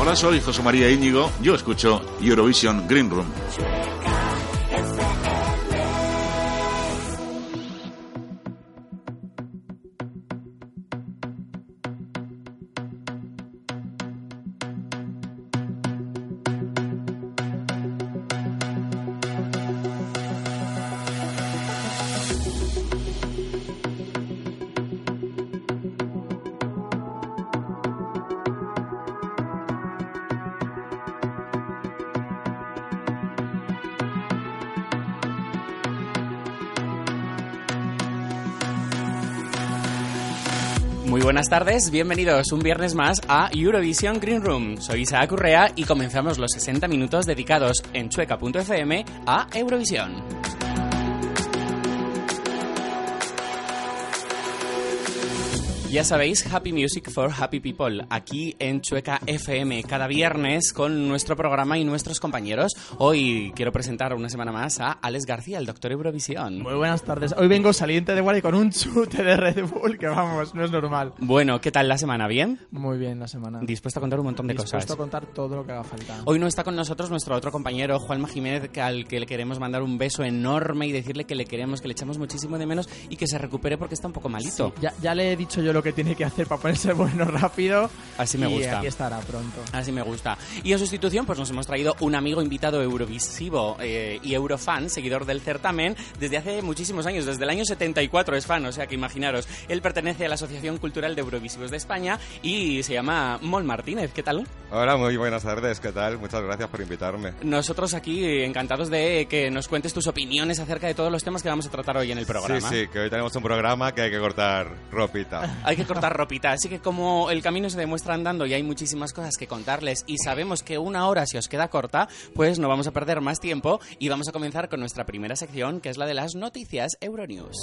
Hola, soy José María Íñigo. Yo escucho Eurovision Green Room. Buenas tardes, bienvenidos un viernes más a Eurovision Green Room. Soy Isaac Urrea y comenzamos los 60 minutos dedicados en chueca.fm a Eurovisión. Ya sabéis, Happy Music for Happy People, aquí en Chueca FM, cada viernes con nuestro programa y nuestros compañeros. Hoy quiero presentar una semana más a Alex García, el doctor Eurovisión. Muy buenas tardes. Hoy vengo saliente de guardia con un chute de Red Bull que vamos, no es normal. Bueno, ¿qué tal la semana? ¿Bien? Muy bien la semana. Dispuesto a contar un montón de Dispuesto cosas. a contar todo lo que haga falta. Hoy no está con nosotros nuestro otro compañero, Juanma Jiménez, al que le queremos mandar un beso enorme y decirle que le queremos, que le echamos muchísimo de menos y que se recupere porque está un poco malito. Ya, ya le he dicho yo lo que tiene que hacer para ponerse bueno rápido. Así me y gusta. aquí estará pronto. Así me gusta. Y en sustitución, pues nos hemos traído un amigo invitado eurovisivo eh, y eurofan, seguidor del certamen, desde hace muchísimos años, desde el año 74 es fan, o sea que imaginaros. Él pertenece a la Asociación Cultural de Eurovisivos de España y se llama Mol Martínez. ¿Qué tal? Hola, muy buenas tardes, ¿qué tal? Muchas gracias por invitarme. Nosotros aquí encantados de que nos cuentes tus opiniones acerca de todos los temas que vamos a tratar hoy en el programa. Sí, sí, que hoy tenemos un programa que hay que cortar ropita. Hay que cortar ropita, así que como el camino se demuestra andando y hay muchísimas cosas que contarles y sabemos que una hora se os queda corta, pues no vamos a perder más tiempo y vamos a comenzar con nuestra primera sección, que es la de las noticias Euronews.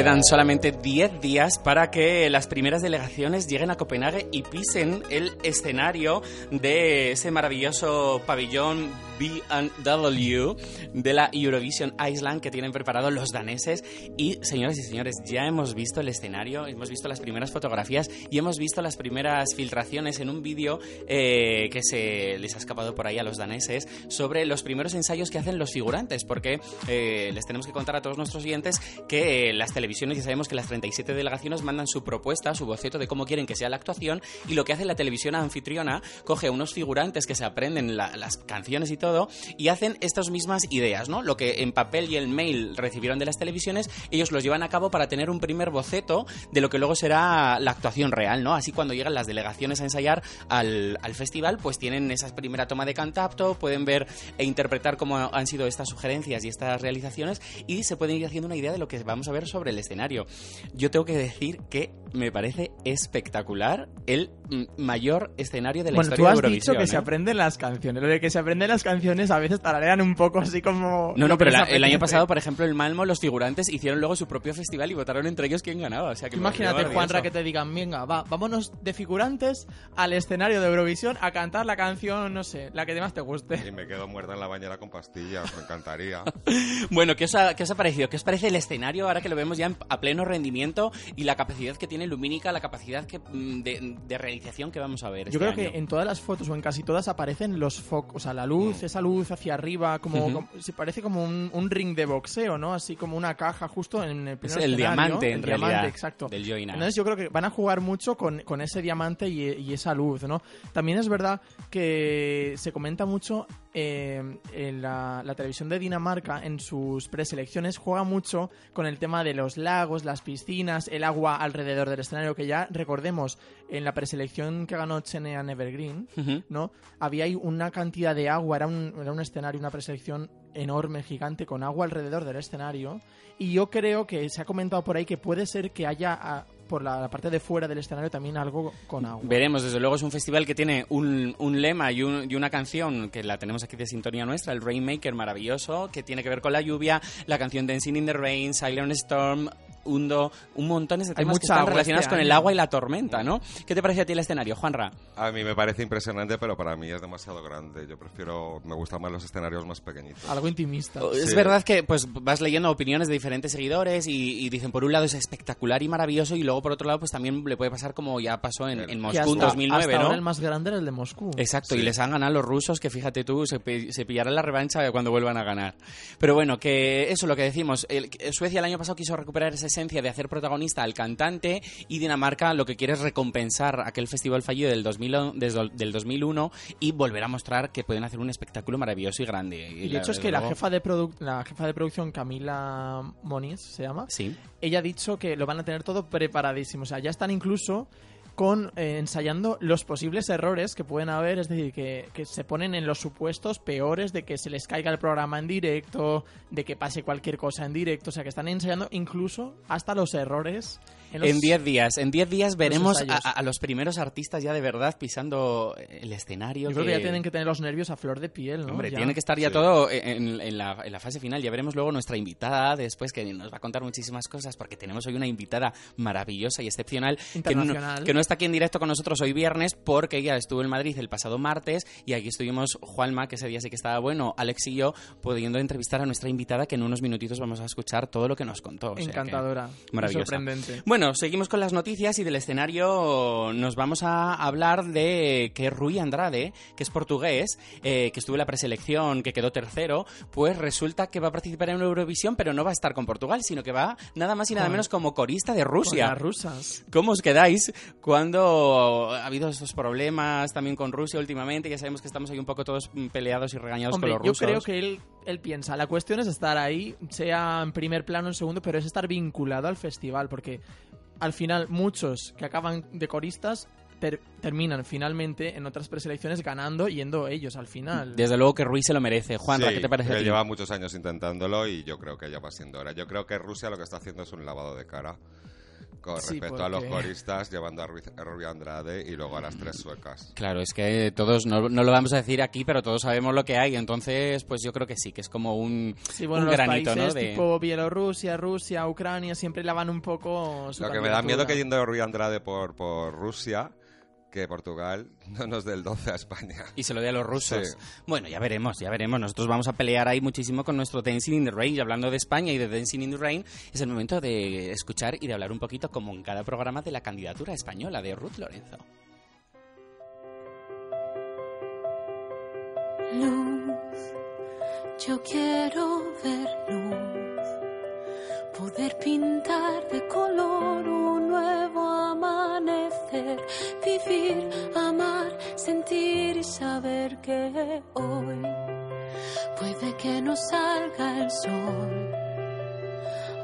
Quedan solamente 10 días para que las primeras delegaciones lleguen a Copenhague y pisen el escenario de ese maravilloso pabellón B&W de la Eurovision Island que tienen preparado los daneses. Y, señoras y señores, ya hemos visto el escenario, hemos visto las primeras fotografías y hemos visto las primeras filtraciones en un vídeo eh, que se les ha escapado por ahí a los daneses sobre los primeros ensayos que hacen los figurantes, porque eh, les tenemos que contar a todos nuestros oyentes que eh, las televisiones, ya sabemos que las 37 delegaciones mandan su propuesta, su boceto de cómo quieren que sea la actuación, y lo que hace la televisión anfitriona, coge unos figurantes que se aprenden la- las canciones y todo, y hacen estas mismas ideas, ¿no? Lo que en papel y el mail recibieron de las televisiones, ellos los llevan a cabo para tener un primer boceto de lo que luego será la actuación real, ¿no? Así cuando llegan las delegaciones a ensayar al, al festival, pues tienen esa primera toma de contacto, pueden ver e interpretar cómo han sido estas sugerencias y estas realizaciones, y se pueden ir haciendo una idea de lo que vamos a ver sobre el escenario. Yo tengo que decir que me parece espectacular el mm, mayor escenario de la Bueno, tú historia has de Eurovisión. dicho que se ¿eh? aprenden las canciones. Lo de que se aprenden las canciones a veces tararean un poco así como... No, no, pero la- el año pasado, por ejemplo, en Malmo, los figurantes hicieron luego su propio festival y votaron entre ellos quién ganaba. O sea, que Imagínate, Juanra, que te digan, venga, va, vámonos de figurantes al escenario de Eurovisión a cantar la canción, no sé, la que más te guste. Y me quedo muerta en la bañera con pastillas, me encantaría. Bueno, ¿qué os, ha, ¿qué os ha parecido? ¿Qué os parece el escenario ahora que lo vemos ya en- a pleno rendimiento y la capacidad que tiene lumínica la capacidad que, mm, de, de realización que vamos a ver. Yo este creo año. que en todas las fotos o en casi todas aparecen los focos, o sea, la luz, esa luz hacia arriba, como, se parece como un, un ring de boxeo, ¿no? Así como una caja justo en el primer el escenario. diamante, en el diamante, realidad, exacto. del Joy-Con. Entonces yo creo que van a jugar mucho con, con ese diamante y, y esa luz, ¿no? También es verdad que se comenta mucho eh, en la, la televisión de Dinamarca en sus preselecciones juega mucho con el tema de los lagos, las piscinas, el agua alrededor del escenario, que ya recordemos en la preselección que ganó Chenea Evergreen, Ujú. ¿no? Había ahí una cantidad de agua, era un, era un escenario, una preselección enorme, gigante, con agua alrededor del escenario. Y yo creo que se ha comentado por ahí que puede ser que haya ah, por la, parte de fuera del escenario también algo con agua. Veremos, desde luego es un festival que tiene un, un lema y, y una canción que la tenemos aquí de sintonía nuestra, el Rainmaker maravilloso, que tiene que ver con la lluvia, la canción Dancing in the Rain, Silent Storm, Hundo, un montón de Hay temas que mucha están relacionados este con el agua y la tormenta, ¿no? ¿Qué te parece a ti el escenario, Juanra? A mí me parece impresionante, pero para mí es demasiado grande. Yo prefiero, me gustan más los escenarios más pequeñitos. Algo intimista. Es Sí. verdad que pues vas leyendo opiniones de diferentes seguidores y, y dicen por un lado es espectacular y maravilloso y luego por otro lado pues también le puede pasar como ya pasó en, en Que Moscú en hasta- 2009, hasta ¿no? ahora el más grande era el de Moscú. Exacto, y Sí. les han ganado los rusos, que fíjate tú, se, se pillarán la revancha cuando vuelvan a ganar. Pero bueno, que eso lo que decimos. el- que Suecia el año pasado quiso recuperar esa esencia de hacer protagonista al cantante y Dinamarca lo que quiere es recompensar aquel festival fallido del, 2000, o- desde el- del 2001 y volver a mostrar que pueden hacer un espectáculo maravilloso y grande. Y de la- hecho es que la jefa, de la jefa de producción, Camila Moniz, se llama, Sí. ella ha dicho que lo van a tener todo preparadísimo. O sea, ya están incluso con eh, ensayando los posibles errores que pueden haber, es decir, que, que se ponen en los supuestos peores de que se les caiga el programa en directo, de que pase cualquier cosa en directo, o sea, que están ensayando incluso hasta los errores en los- En 10 días, en 10 días veremos a, ensayos. a- a los primeros artistas ya de verdad pisando el escenario. Yo creo que ya tienen que tener los nervios a flor de piel, ¿no? Hombre, Ya. tiene que estar ya Sí. todo en, en la, en la fase final. Ya veremos luego nuestra invitada después, que nos va a contar muchísimas cosas, porque tenemos hoy una invitada maravillosa y excepcional, que no, Internacional. que no está aquí en directo con nosotros hoy viernes, porque ella estuvo en Madrid el pasado martes, y aquí estuvimos Juanma, que ese día sí que estaba bueno, Alex y yo, pudiendo entrevistar a nuestra invitada, que en unos minutitos vamos a escuchar todo lo que nos contó. O sea Encantadora. Maravillosa. Sorprendente. Bueno, seguimos con las noticias y del escenario nos vamos a hablar de que Rui Andrade, que es portugués, eh, que estuvo en la preselección, que quedó tercero, pues resulta que va a participar en Eurovisión, pero no va a estar con Portugal, sino que va nada más y nada Con- menos como corista de Con Rusia. las rusas. ¿Cómo os quedáis cuando ha habido estos problemas también con Rusia últimamente? Ya sabemos que estamos ahí un poco todos peleados y regañados Hombre, con los yo rusos. creo que él, él piensa, la cuestión es estar ahí, sea en primer plano, en segundo, pero es estar vinculado al festival, porque al final muchos que acaban de coristas ter- terminan finalmente en otras preselecciones ganando, yendo ellos al final. Desde luego que Rui se lo merece. Juan, Sí, ¿qué te parece ti? lleva muchos años intentándolo y yo creo que ya va siendo hora. Yo creo que Rusia lo que está haciendo es un lavado de cara con Sí, respecto a los porque- coristas, llevando a Ruiz- a Rubio Andrade y luego a las tres suecas. Claro, es que todos, no, no lo vamos a decir aquí, pero todos sabemos lo que hay, entonces pues yo creo que sí, que es como un, Sí, bueno, un los granito, países ¿no? De... tipo Bielorrusia, Rusia, Ucrania siempre lavan un poco su Lo que me da miedo que yendo Rubio Andrade por, por Rusia, que Portugal no nos dé el 12 a España. Y se lo dé a los rusos. Sí. Bueno, ya veremos, ya veremos. Nosotros vamos a pelear ahí muchísimo con nuestro Dancing in the Rain. Y hablando de España y de Dancing in the Rain, es el momento de escuchar y de hablar un poquito, como en cada programa, de la candidatura española de Ruth Lorenzo. Luz, yo quiero ver luz, poder pintar de color un nuevo amanecer, vivir, amar, sentir y saber que hoy puede que no salga el sol.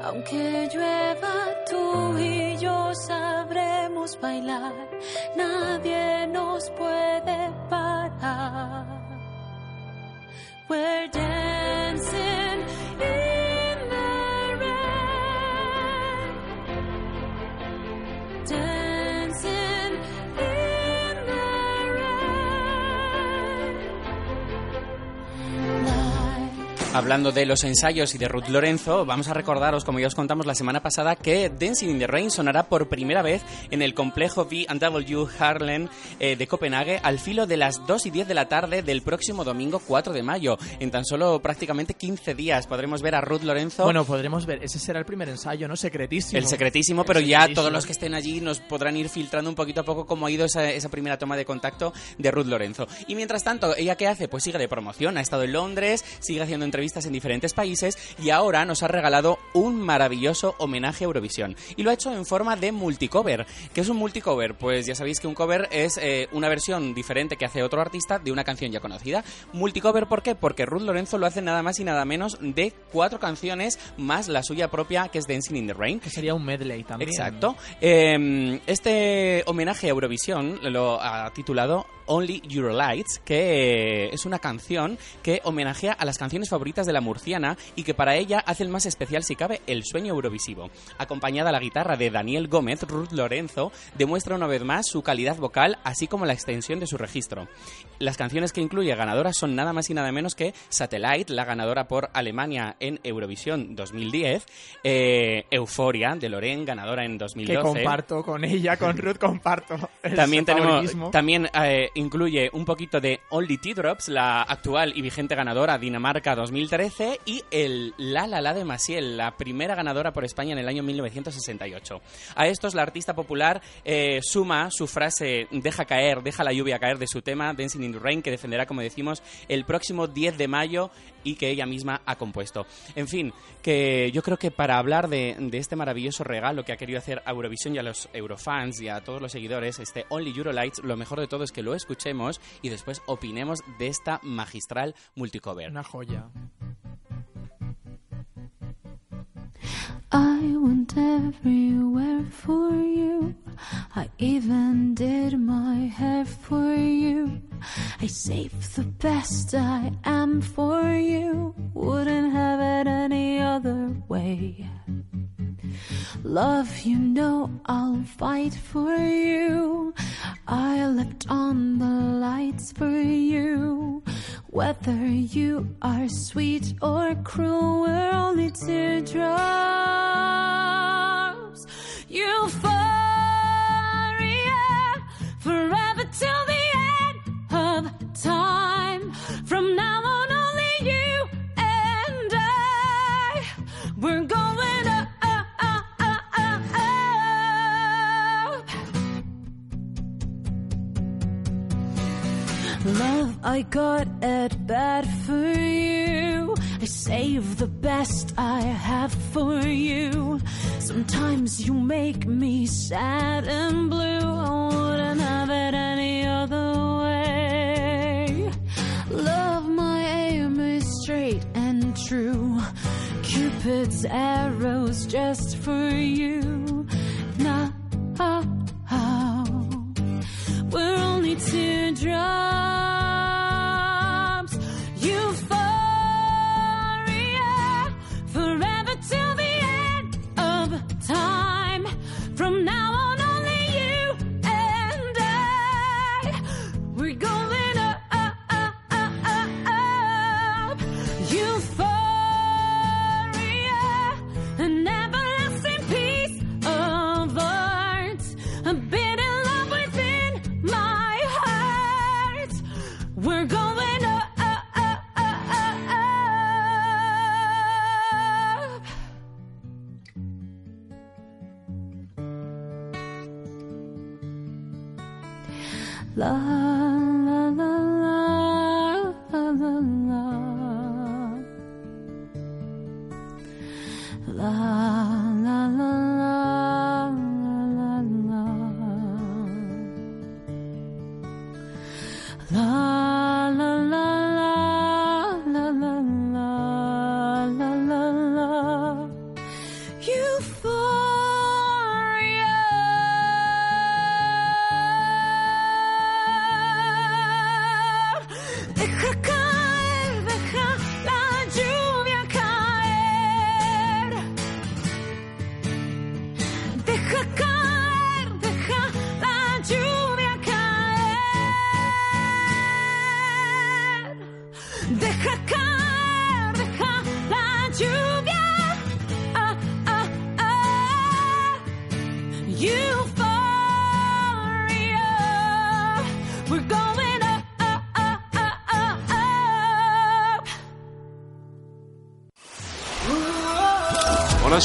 Aunque llueva, tú y yo sabremos bailar, nadie nos puede parar. We're dancing Hablando de los ensayos y de Ruth Lorenzo, vamos a recordaros, como ya os contamos la semana pasada, que Dancing in the Rain sonará por primera vez en el complejo B&W Harlem eh, de Copenhague al filo de las 2 y 10 de la tarde del próximo domingo 4 de mayo. En tan solo prácticamente 15 días podremos ver a Ruth Lorenzo. Bueno, podremos ver, ese será el primer ensayo, ¿no? Secretísimo. El secretísimo, El pero ya secretísimo. todos los que estén allí nos podrán ir filtrando un poquito a poco cómo ha ido esa, esa primera toma de contacto de Ruth Lorenzo. Y mientras tanto, ¿ella qué hace? Pues sigue de promoción, ha estado en Londres, sigue haciendo entrevistas en diferentes países y ahora nos ha regalado un maravilloso homenaje a Eurovisión. Y lo ha hecho en forma de multicover. ¿Qué es un multicover? Pues ya sabéis que un cover es eh, una versión diferente que hace otro artista de una canción ya conocida. Multicover, ¿por qué? Porque Ruth Lorenzo lo hace nada más y nada menos de cuatro canciones más la suya propia que es Dancing in the Rain. Que sería un medley también. Exacto. Eh, este homenaje a Eurovisión lo ha titulado Only Eurolights, que es una canción que homenajea a las canciones favoritas de la murciana y que para ella hace el más especial, si cabe, el sueño eurovisivo. Acompañada a la guitarra de Daniel Gómez, Ruth Lorenzo demuestra una vez más su calidad vocal, así como la extensión de su registro. Las canciones que incluye ganadoras son nada más y nada menos que Satellite, la ganadora por Alemania en Eurovisión 2010, eh, Euforia de Lorraine, ganadora en 2012. Que comparto con ella, con Ruth comparto. También tenemos, también eh, incluye un poquito de Only Teardrops, la actual y vigente ganadora Dinamarca 2013, y el La La La de Maciel, la primera ganadora por España en el año 1968. A estos la artista popular eh, suma su frase deja caer, deja la lluvia caer de su tema Dancing in the Rain, que defenderá, como decimos, el próximo 10 de mayo y que ella misma ha compuesto. En fin, que yo creo que para hablar de, de este maravilloso regalo que ha querido hacer a Eurovisión y a los Eurofans y a todos los seguidores, este Only Eurolights, lo mejor de todo es que lo escuchemos y después opinemos de esta magistral multicover. Una joya. I went everywhere for you. I even did my hair for you. I saved the best I am for you. Wouldn't have it any other way. Love, you know I'll fight for you. I left on the lights for you. Whether you are sweet or cruel, we're only teardrops. Euphoria, forever till the end of time. From now on, I got it bad for you. I save the best I have for you. Sometimes you make me sad and blue. I wouldn't have it any other way. Love, my aim is straight and true. Cupid's arrows just for you.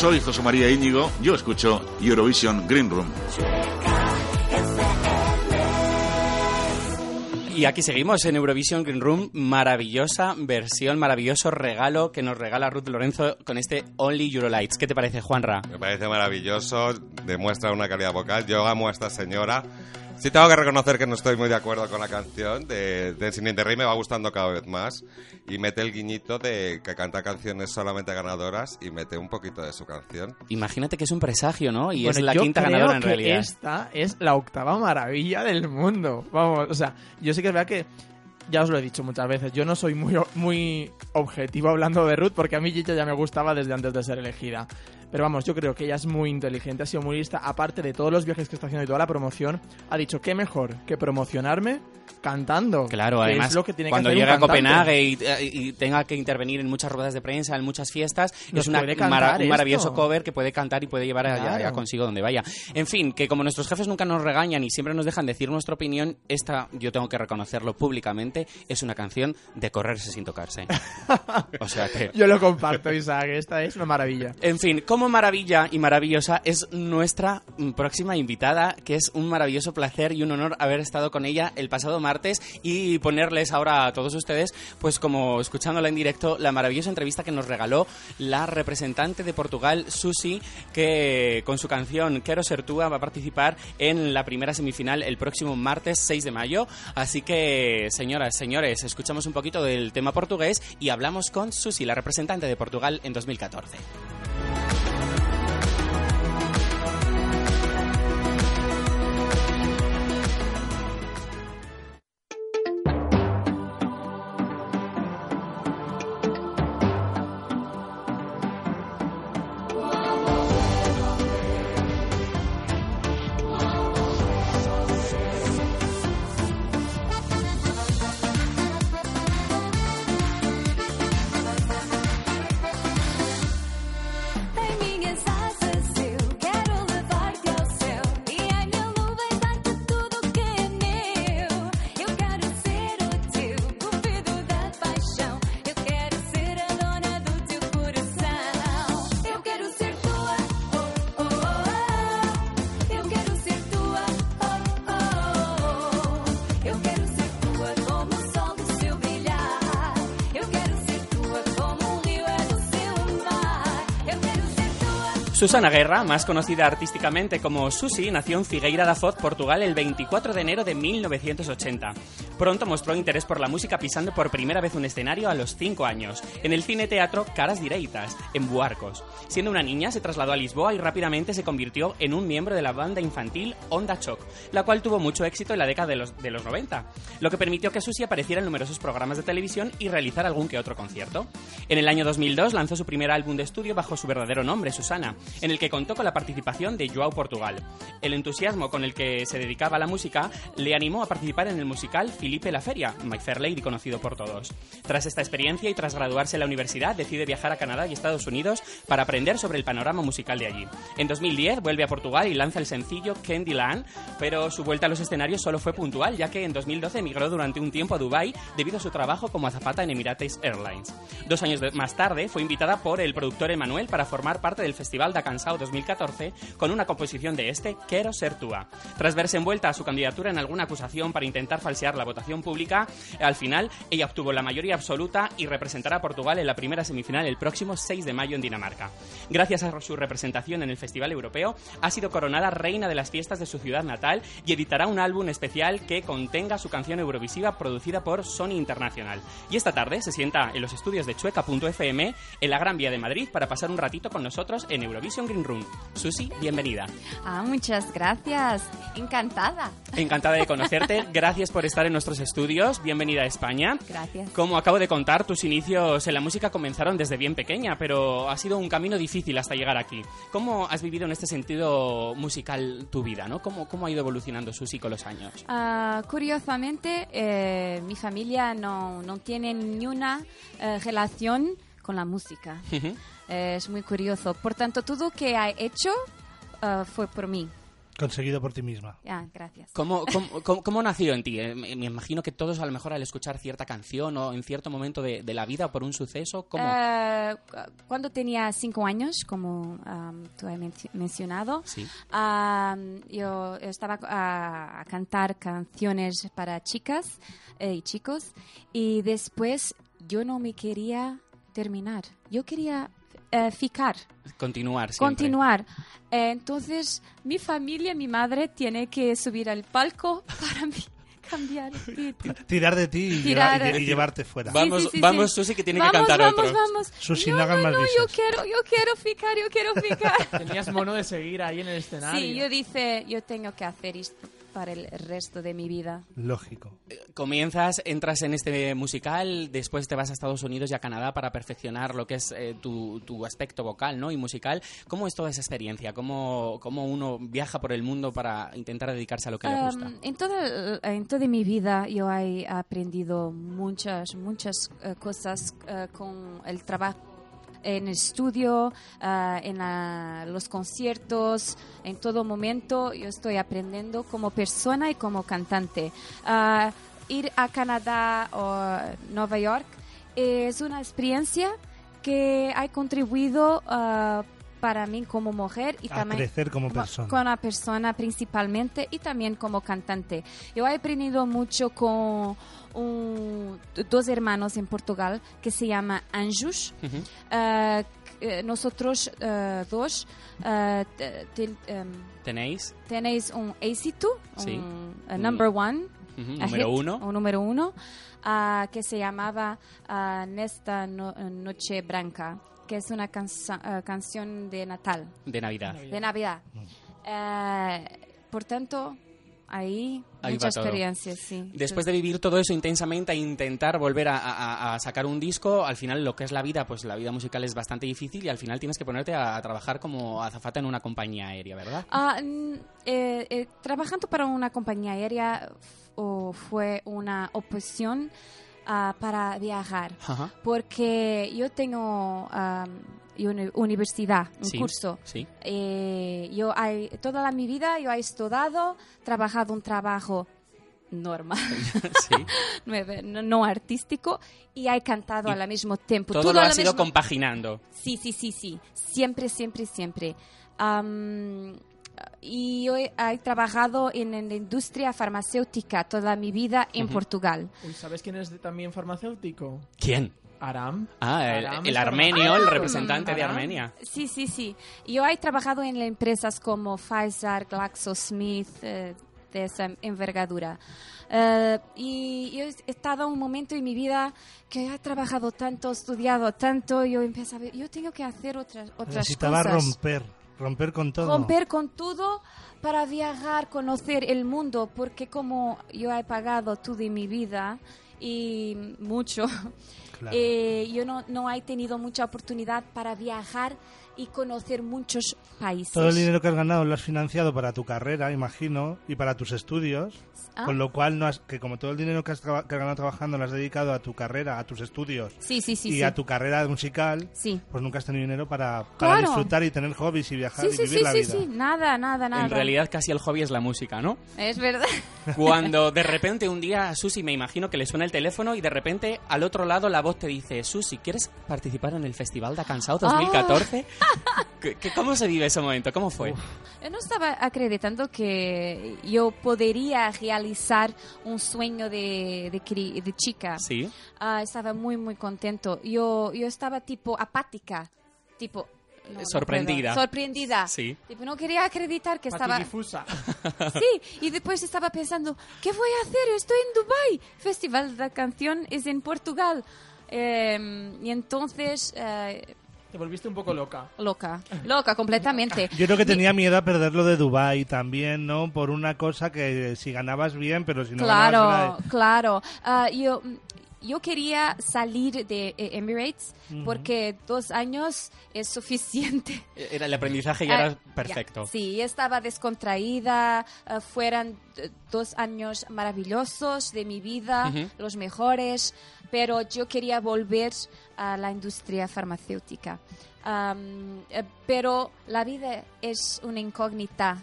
Soy José María Íñigo. Yo escucho Eurovision Green Room. Y aquí seguimos en Eurovision Green Room, maravillosa versión, maravilloso regalo que nos regala Ruth Lorenzo con este Only Eurolights. ¿Qué te parece, Juanra? Me parece maravilloso, demuestra una calidad vocal. Yo amo a esta señora. Sí tengo que reconocer que no estoy muy de acuerdo con la canción de Dancing in the Rain, me va gustando cada vez más. Y mete el guiñito de que canta canciones solamente ganadoras y mete un poquito de su canción. Imagínate que es un presagio, ¿no? Y Bueno, es la yo quinta creo ganadora en que realidad. Esta es la octava maravilla del mundo. Vamos, o sea, yo sí que es verdad que ya os lo he dicho muchas veces. Yo no soy muy, muy objetivo hablando de Ruth porque a mí Gita ya me gustaba desde antes de ser elegida. Pero vamos, yo creo que ella es muy inteligente, ha sido muy lista. Aparte de todos los viajes que está haciendo y toda la promoción, ha dicho que mejor que promocionarme cantando. Claro, que además, es lo que tiene que cuando hacer un llegue a. Copenhague y, y tenga que intervenir en muchas ruedas de prensa, en muchas fiestas, Nos es una mara- un esto. maravilloso cover que puede cantar y puede llevar allá, Claro. allá consigo donde vaya. En fin, que como nuestros jefes nunca nos regañan y siempre nos dejan decir nuestra opinión, esta, yo tengo que reconocerlo públicamente, es una canción de correrse sin tocarse. o sea que... Yo lo comparto, Isaac. Esta es una maravilla. En fin, como maravilla y maravillosa es nuestra mm, próxima invitada, que es un maravilloso placer y un honor haber estado con ella el pasado martes y ponerles ahora a todos ustedes, pues como escuchándola en directo, la maravillosa entrevista que nos regaló la representante de Portugal, Susi, que con su canción Quero ser túa va a participar en la primera semifinal el próximo martes 6 de mayo. Así que, señoras, señores, escuchamos un poquito del tema portugués y hablamos con Susi, la representante de Portugal en 2014. Susana Guerra, más conocida artísticamente como Susi, nació en Figueira da Foz, Portugal, el 24 de enero de 1980. Pronto mostró interés por la música pisando por primera vez un escenario a los 5 años, en el cine-teatro Caras Direitas, en Buarcos. Siendo una niña, se trasladó a Lisboa y rápidamente se convirtió en un miembro de la banda infantil Onda Choc, la cual tuvo mucho éxito en la década de los, de los 90, lo que permitió que Susi apareciera en numerosos programas de televisión y realizar algún que otro concierto. En el año 2002 lanzó su primer álbum de estudio bajo su verdadero nombre, Susana, en el que contó con la participación de Joao Portugal. El entusiasmo con el que se dedicaba a la música le animó a participar en el musical la Feria, My Fair Lady conocido por todos. Tras esta experiencia y tras graduarse en la universidad, decide viajar a Canadá y Estados Unidos para aprender sobre el panorama musical de allí. En 2010 vuelve a Portugal y lanza el sencillo Candyland, pero su vuelta a los escenarios solo fue puntual, ya que en 2012 emigró durante un tiempo a Dubái debido a su trabajo como azafata en Emirates Airlines. Dos años más tarde fue invitada por el productor Emanuel para formar parte del Festival da Cansao 2014 con una composición de este Quiero ser túa. Tras verse envuelta a su candidatura en alguna acusación para intentar falsear la votación pública, al final ella obtuvo la mayoría absoluta y representará a Portugal en la primera semifinal el próximo 6 de mayo en Dinamarca. Gracias a su representación en el Festival Europeo, ha sido coronada reina de las fiestas de su ciudad natal y editará un álbum especial que contenga su canción eurovisiva producida por Sony International. Y esta tarde se sienta en los estudios de chueca.fm en la Gran Vía de Madrid para pasar un ratito con nosotros en Eurovision Green Room. Susi, bienvenida. Ah, muchas gracias. Encantada. Encantada de conocerte. Gracias por estar en nuestros estudios. Bienvenida a España. Gracias. Como acabo de contar, tus inicios en la música comenzaron desde bien pequeña, pero ha sido un camino difícil hasta llegar aquí. ¿Cómo has vivido en este sentido musical tu vida? ¿no? ¿Cómo, cómo ha ido evolucionando Susi con los años? Ah, curiosamente, eh, mi familia no, no tiene ni una eh, relación con la música. Ujú. Eh, es muy curioso. Por tanto, todo que ha hecho eh, fue por mí. Conseguido por ti misma. Ah, gracias. ¿Cómo, cómo, cómo- cómo nació en ti? Eh, Me, me imagino que todos a lo mejor al escuchar cierta canción o en cierto momento de, de la vida o por un suceso, ¿cómo? Eh, cu- cuando tenía cinco años, como tú has menci- mencionado, Sí. yo estaba a, a cantar canciones para chicas eh, y chicos y después yo no me quería terminar. Yo quería eh, ficar, Continuar siempre. continuar. Eh, entonces mi familia, mi madre tiene que subir al palco para mí cambiar. Tirar de ti y, Tirar- lleva- y- y llevarte fuera. Va- Vamos- Sí, sí, sí, vamos, sí. Susi, que tiene que Vamos, cantar vamos, otro. Vamos, Susi, no, no no, más no, yo quiero, yo quiero ficar, yo quiero ficar. Tenías mono de seguir ahí en el escenario. Sí, yo dice, yo tengo que hacer esto para el resto de mi vida. Lógico. Comienzas, entras en este musical, después te vas a Estados Unidos y a Canadá para perfeccionar lo que es eh, tu, tu aspecto vocal ¿no? y musical. ¿Cómo es toda esa experiencia? ¿Cómo, ¿Cómo uno viaja por el mundo para intentar dedicarse a lo que le gusta? Um, en, toda, en toda mi vida yo he aprendido muchas, muchas eh, cosas eh, con el trabajo en el estudio, ah, en los conciertos, en todo momento yo estoy aprendiendo como persona y como cantante. Ah, ir a Canadá o Nueva York es una experiencia que ha contribuido ah, para mí como mujer y A también crecer como persona. Con la persona principalmente y también como cantante. Yo he aprendido mucho con un- dos hermanos en Portugal que se llama Anjos. Ujú. Eh, nosotros eh, dos eh, te- te- em, ¿Tenéis? tenéis un éxito, Sí. un a number one, a Número hit, uno. un número uno, ah, que se llamaba ah, Nesta no- Noche Branca, que es una cansa- ah, canción de Natal De Navidad. de Navidad. Eh, por tanto, ahí, Ahí mucha experiencia, sí. Después de vivir todo eso intensamente e intentar volver a, a- a sacar un disco, al final lo que es la vida, pues la vida musical es bastante difícil y al final tienes que ponerte a, a trabajar como azafata en una compañía aérea, ¿verdad? Ah, mm, eh, eh, trabajando para una compañía aérea f- o fue una opción ah, para viajar, Ajá. porque yo tengo uni- universidad, un Sí, curso. Sí. Eh, yo hay, toda la, mi vida yo he estudiado, trabajado un trabajo normal, sí. no, no artístico, y he cantado Y al mismo tiempo. Todo lo has ido mismo- compaginando. Sí, sí, sí, sí. Siempre, siempre, siempre. Y yo he, he trabajado en, en la industria farmacéutica toda mi vida en Ujú. Portugal. Uy, ¿Sabes quién es de- también farmacéutico? ¿Quién? Aram. Ah, el, Aram el armenio, el farmacéutico. representante de Aram. Armenia. Sí, sí, sí. Yo he trabajado en empresas como Pfizer, GlaxoSmith, eh, de esa envergadura. Eh, y yo he estado en un momento en mi vida que he trabajado tanto, estudiado tanto, yo empecé a ver, yo tengo que hacer otras, otras Necesitaba cosas. romper, romper con todo. romper con todo para viajar, conocer el mundo, porque como yo he pagado todo en mi vida y mucho, Claro. eh, yo no, no he tenido mucha oportunidad para viajar y conocer muchos países. Todo el dinero que has ganado lo has financiado para tu carrera, imagino, y para tus estudios. Ah. Con lo cual, no has, que como todo el dinero que has, traba- que has ganado trabajando lo has dedicado a tu carrera, a tus estudios Sí, sí, sí. y sí. a tu carrera musical, Sí. pues nunca has tenido dinero para, para Claro. disfrutar y tener hobbies y viajar Sí, y sí, vivir sí, la sí, vida. sí, nada, nada, nada. En realidad casi el hobby es la música, ¿no? Es verdad. Cuando de repente un día a Susi me imagino que le suena el teléfono y de repente al otro lado la voz te dice, Susi, ¿quieres participar en el Festival de Cansado 2014? ¿Qué- qué- ¿Cómo se vive ese momento? ¿Cómo fue? Yo no estaba acreditando que yo podría realizar un sueño de, de, de chica. Sí. Ah, estaba muy, muy contento. Yo, yo estaba tipo apática, tipo... no, no Sorprendida. puedo. Sorprendida. Sí. Tipo, no quería acreditar que estaba... Patidifusa. Sí, y después estaba pensando, ¿qué voy a hacer? Estoy en Dubai. Festival de la canción es en Portugal. Eh, y entonces, eh, Te volviste un poco loca. loca, loca completamente. Yo creo que tenía miedo a perderlo de Dubai también, ¿no? Por una cosa que si ganabas bien, pero si no claro, ganabas... era- claro. Ah, yo, yo quería salir de eh, Emirates porque dos años es suficiente. Era el aprendizaje ya Ah, era perfecto. ya, Sí, estaba descontraída, ah, fueran eh, dos años maravillosos de mi vida, Ujú. los mejores, pero yo quería volver a la industria farmacéutica. Eh, pero la vida es una incógnita.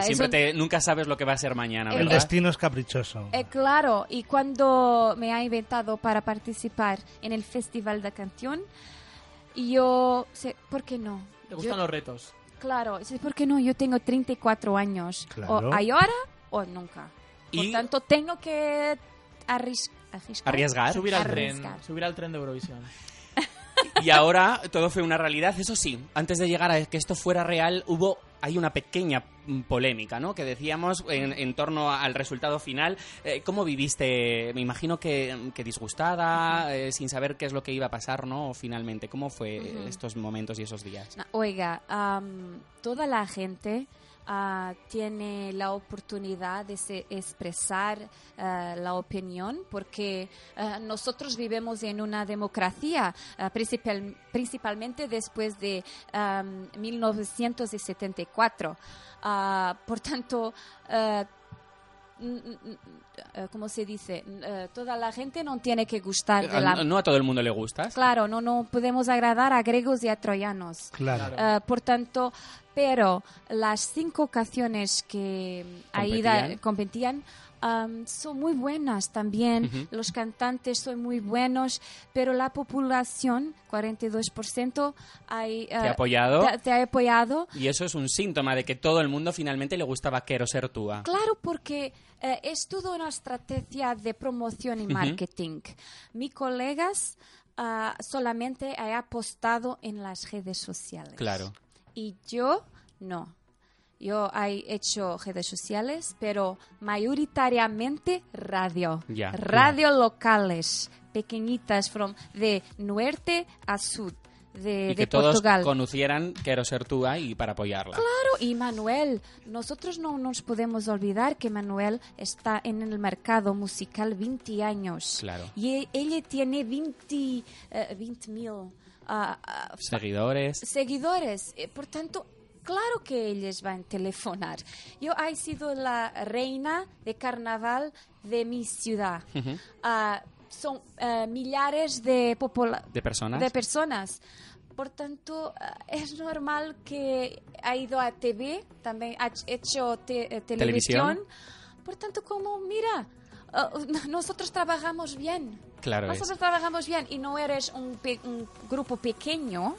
Y siempre eso- te, nunca sabes lo que va a ser mañana, El El ¿verdad? destino es caprichoso. Eh, claro, y cuando me ha inventado para participar en el Festival de Canción, yo sé, ¿por qué no? ¿Te gustan Yo- los retos? Claro, sé, ¿por qué no? Yo tengo 34 años. Claro. O hay ahora o nunca. Por Y- tanto, tengo que arris- Arriesgar. Subir al Arriesgar. tren, subir al tren de Eurovisión. Y ahora todo fue una realidad. Eso sí, antes de llegar a que esto fuera real, hubo hay una pequeña mm, polémica, ¿no? Que decíamos en, en torno al resultado final. Eh, ¿Cómo viviste? Me imagino que, que disgustada, eh, sin saber qué es lo que iba a pasar, ¿no? Finalmente, ¿cómo fue estos momentos y esos días? Oiga, toda la gente ah, tiene la oportunidad de expresar ah, la opinión porque ah, nosotros vivimos en una democracia, principal- principalmente después de am, 1974. Ah, por tanto, ah, mm, mm, eh, ¿cómo se dice? Eh, toda la gente no tiene que gustar de la... No a todo el mundo le gustas. Claro, no, no podemos agradar a griegos y a troyanos. Claro. Eh, por tanto, pero las cinco canciones que ahí da- Competían. Son muy buenas también. Los cantantes son muy buenos, pero la población, 42%, hay, Te ha eh, apoyado. te- te ha apoyado. Y eso es un síntoma de que todo el mundo finalmente le gustaba Quero ser túa. Claro, porque eh, es toda una estrategia de promoción y marketing. Mis colegas ah, solamente he apostado en las redes sociales. Claro. Y yo no. Yo he hecho redes sociales, pero mayoritariamente radio. Ya. radio locales, pequeñitas, from, de norte a sur, de, y de que todos Portugal. conocieran Quero ser túa y para apoyarla. Claro, y Manuel, nosotros no nos podemos olvidar que Manuel está en el mercado musical 20 años. Claro. Y ella tiene 20 eh, 20 mil ah, ah, Seguidores. seguidores. Eh, Por tanto, claro que ellos van a telefonar. Yo he sido la reina de carnaval de mi ciudad. Ah, son eh, millares de, personas. de personas. Por tanto, ah, es normal que ha ido a TV, también ha hecho te- eh, televisión. Televisión. Por tanto, como, mira, nosotros trabajamos bien. Claro es. Nosotros trabajamos bien y no eres un, pe- un grupo pequeño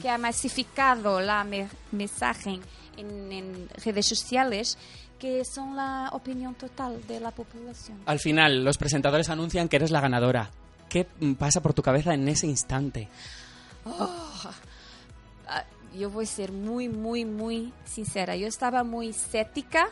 Que ha masificado la me- mensaje en, en redes sociales que son la opinión total de la población. Al final, los presentadores anuncian que eres la ganadora. ¿Qué pasa por tu cabeza en ese instante? Ah, yo voy a ser muy, muy, muy sincera. Yo estaba muy escéptica,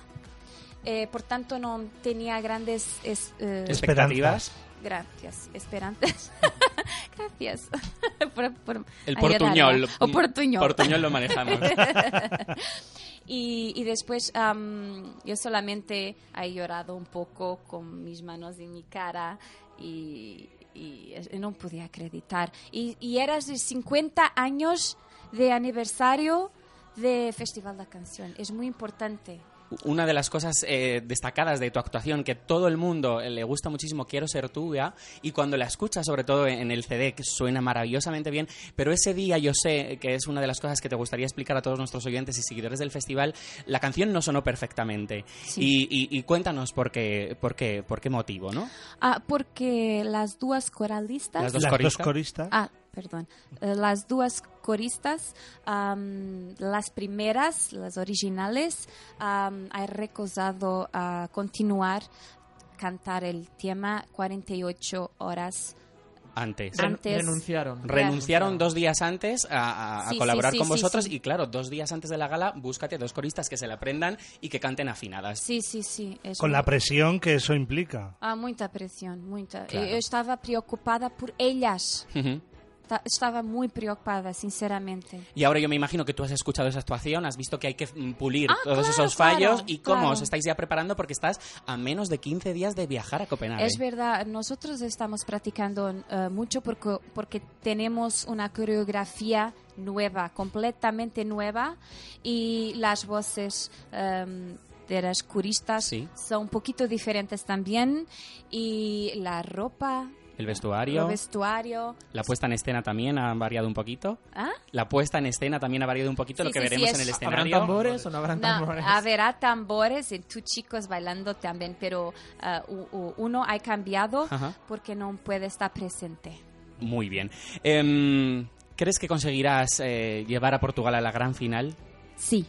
eh, por tanto no tenía grandes... es- eh, ¿Expectativas? Gracias, esperanzas. gracias. por, por El portuñol. O portuñol. Portuñol lo manejamos. y, y después am, yo solamente he llorado un poco con mis manos en mi cara y, y no podía acreditar. Y, y eras de 50 años de aniversario de Festival de Canción. Es muy importante. Una de las cosas eh, destacadas de tu actuación, que todo el mundo eh, le gusta muchísimo, Quiero ser tuya, y cuando la escuchas, sobre todo en el CD, que suena maravillosamente bien, pero ese día yo sé que es una de las cosas que te gustaría explicar a todos nuestros oyentes y seguidores del festival, la canción no sonó perfectamente. Sí. Y, y- y cuéntanos por qué, por, qué, por qué motivo, ¿no? Ah, porque las dos coralistas... Las dos Las coristas. dos coristas. Ah, perdón. Eh, las dos coristas, las primeras, las originales, am, he recusado a continuar cantar el tema 48 horas. Antes. Antes- renunciaron. Renunciaron dos días antes a, a- a Sí, colaborar sí, sí, con sí, vosotros sí. y claro, dos días antes de la gala, búscate dos coristas que se la aprendan y que canten afinadas. Sí, sí, sí. es Con muy- la presión que eso implica. Ah, mucha presión, mucha. Claro. Eu estava preocupada por ellas. Ta- Estaba muy preocupada, sinceramente. Y ahora yo me imagino que tú has escuchado esa actuación, has visto que hay que mm, pulir Ah, todos claro, esos claro, fallos y cómo claro. os estáis ya preparando porque estás a menos de 15 días de viajar a Copenhague. Es verdad, nosotros estamos practicando eh, mucho porque, porque tenemos una coreografía nueva, completamente nueva, y las voces em, de las curistas Sí. son un poquito diferentes también, y la ropa El vestuario, el vestuario. la puesta en escena también ha variado un poquito. ¿Ah? La puesta en escena también ha variado un poquito, Sí, lo que sí, veremos sí, en el es- ¿Habrán escenario. tambores o no habrán No, tambores? habrá tambores y tú chicos bailando también, pero ah, u- u- uno ha cambiado Ajá. porque no puede estar presente. Muy bien. Em, ¿Crees que conseguirás eh, llevar a Portugal a la gran final? Sí.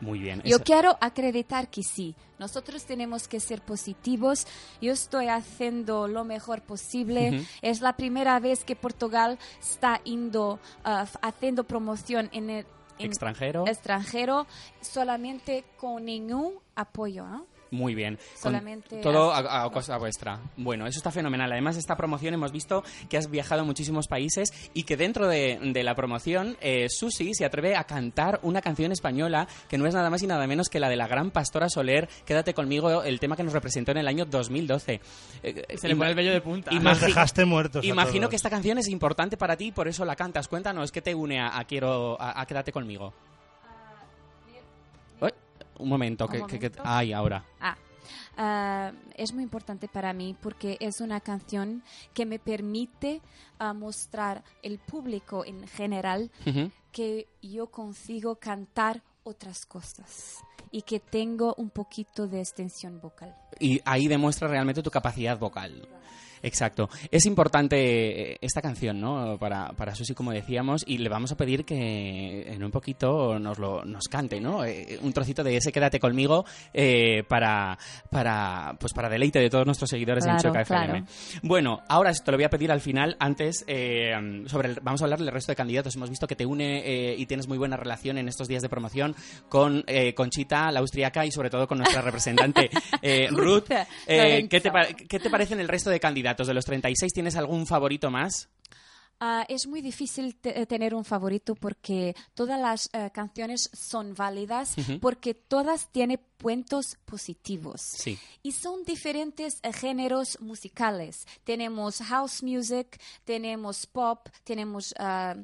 Muy bien. Yo Esa- quiero acreditar que sí. Nosotros tenemos que ser positivos. Yo estoy haciendo lo mejor posible. Es la primera vez que Portugal está indo, f- haciendo promoción en el en extranjero. extranjero solamente con ningún apoyo. ¿no? Muy bien. Solamente todo a, a costa vuestra. Bueno, eso está fenomenal. Además, de esta promoción hemos visto que has viajado a muchísimos países y que dentro de, de la promoción, eh, Susi se atreve a cantar una canción española que no es nada más y nada menos que la de la gran Pastora Soler, Quédate conmigo, el tema que nos representó en el año 2012. Eh, Se le pone el vello de punta. Imagi- Nos dejaste muertos. a Imagino todos. que esta canción es importante para ti y por eso la cantas. Cuéntanos, ¿qué te une a, a Quiero, a, a Quédate conmigo? Un momento, Un que, que- que- momento. ay, ahora. Ah, ah, es muy importante para mí porque es una canción que me permite ah, mostrar el público en general Ujú. que yo consigo cantar otras cosas y que tengo un poquito de extensión vocal. y ahí demuestra realmente tu capacidad vocal. Exacto. Es importante eh, esta canción, ¿no? Para, para Susi, como decíamos, y le vamos a pedir que en un poquito nos lo nos cante, ¿no? Eh, un trocito de ese Quédate conmigo eh, para, para, pues para deleite de todos nuestros seguidores en Claro, Chueca FM. Bueno, ahora te lo voy a pedir al final. Antes, eh, sobre el- vamos a hablar del resto de candidatos. Hemos visto que te une eh, y tienes muy buena relación en estos días de promoción con eh, Conchita, la austriaca, y sobre todo con nuestra representante eh, Ruth. ¿qué, te ¿Qué te parecen el resto de candidatos? De los 36, ¿tienes algún favorito más? Ah, es muy difícil eh, tener un favorito porque todas las eh, canciones son válidas porque todas tienen puntos positivos. Sí. Y son diferentes eh, géneros musicales. Tenemos house music, tenemos pop, tenemos ah,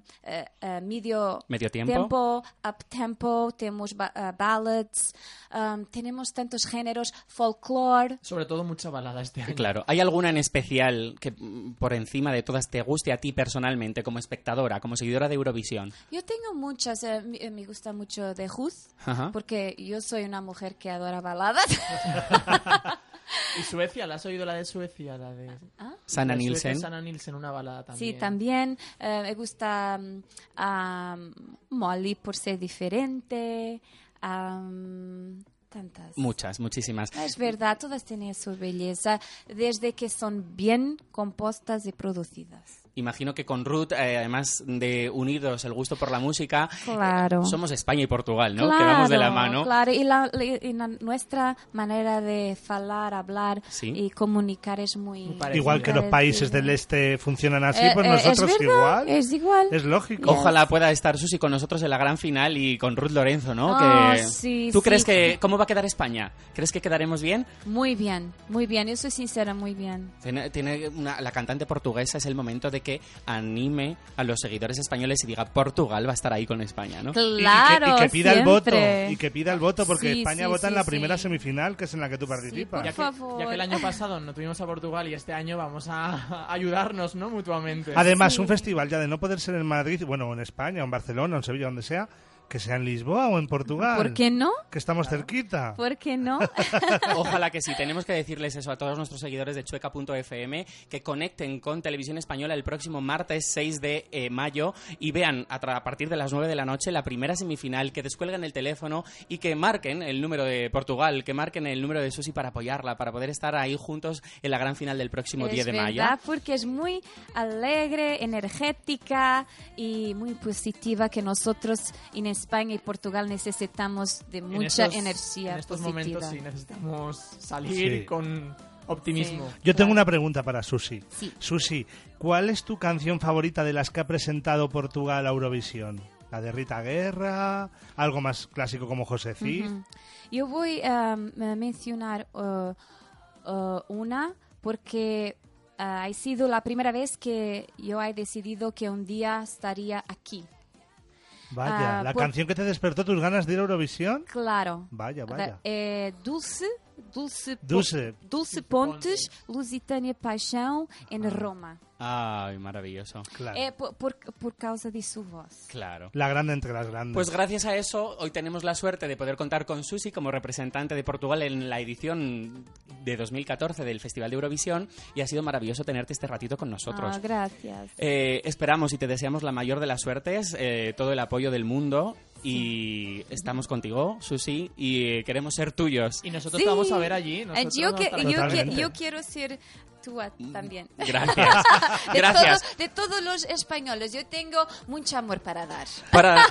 medio ¿Medio tiempo? tempo, up tempo, tenemos ba- ballads, um, tenemos tantos géneros, folklore. Sobre todo mucha balada este año. Claro. ¿Hay alguna en especial que mm, por encima de todas te guste a ti personalmente, como espectadora, como seguidora de Eurovisión? Yo tengo muchas, eh, me, eh, me gusta mucho de Ruth, Ajá. porque yo soy una mujer que adora baladas. ¿Y Suecia? ¿La has oído la de Suecia? La de... ¿Ah? Sana de Suecia, Nielsen. Sana Nielsen, una balada también. Sí, también eh, me gusta mm, am, Molly por ser diferente. am, tantas. Muchas, muchísimas. Es verdad, todas tienen su belleza desde que son bien compuestas y producidas. Imagino que con Ruth, eh, además de unidos el gusto por la música, Claro. eh, somos España y Portugal, ¿no? que Claro, vamos de la mano. Claro, y, la, y la- nuestra manera de hablar, hablar Sí. y comunicar es muy... Igual que los países del este funcionan así, Eh, pues eh, nosotros es igual. Es igual. Es lógico. Ojalá pueda estar Susi con nosotros en la gran final y con Ruth Lorenzo, ¿no? Ah, que... sí, ¿Tú sí. crees que cómo va a quedar España? ¿Crees que quedaremos bien? Muy bien, muy bien. Yo soy sincera, muy bien. Tiene, tiene una- la cantante portuguesa es el momento de que anime a los seguidores españoles y diga Portugal va a estar ahí con España, ¿no? Y- y que- Claro, y, que, pida el voto y que pida el voto porque Sí, España sí, vota en sí, la primera semifinal que es en la que tú participas por Ya que, favor. ya que el año pasado no tuvimos a Portugal y este año vamos a, ayudarnos, ¿no? Mutuamente. Además, un festival ya de no poder ser en Madrid, bueno, en España, en Barcelona, o en Sevilla, donde sea, que sea en Lisboa o en Portugal. ¿Por qué no? Que estamos cerquita. ¿Por qué no? Ojalá que sí. Tenemos que decirles eso a todos nuestros seguidores de chueca.fm que conecten con Televisión Española el próximo martes 6 de eh, mayo y vean a, a partir de las 9 de la noche la primera semifinal, que descuelguen el teléfono y que marquen el número de Portugal, que marquen el número de Susi para apoyarla, para poder estar ahí juntos en la gran final del próximo es 10 de mayo. verdad, porque es muy alegre, energética y muy positiva que nosotros en España y Portugal necesitamos de En mucha estos- energía En estos positiva. momentos sí necesitamos salir Sí. con optimismo. Sí. Yo tengo una pregunta para Susi. Sí. Susi, ¿cuál es tu canción favorita de las que ha presentado Portugal a Eurovisión? ¿La de Rita Guerra? ¿Algo más clásico como José Cid? Yo voy a mencionar uh, uh, una porque uh, ha sido la primera vez que yo he decidido que un día estaría aquí. Vaya, Ah, la por- canción que te despertó tus ganas de ir a Eurovisión. Claro. Vaya, vaya. É Dulce, Dulce, Po- Dulce. Dulce Pontes, Lusitânia Paixão, em Roma. Ay, maravilloso. Claro. É por, por, por causa de sua voz. Claro. La grande entre las grandes. Pues gracias a eso, hoy tenemos la suerte de poder contar con Susi como representante de Portugal en la edición de 2014 del Festival de Eurovisión y ha sido maravilloso tenerte este ratito con nosotros. Ah, gracias. Eh, esperamos y te deseamos la mayor de las suertes, eh, todo el apoyo del mundo y estamos contigo, Susi, y queremos ser tuyos. Y nosotros te vamos a ver allí. Yo, que, yo, que, yo quiero ser túa también. Gracias. De, Gracias. todo- de todos los españoles, yo tengo mucho amor para dar. Para,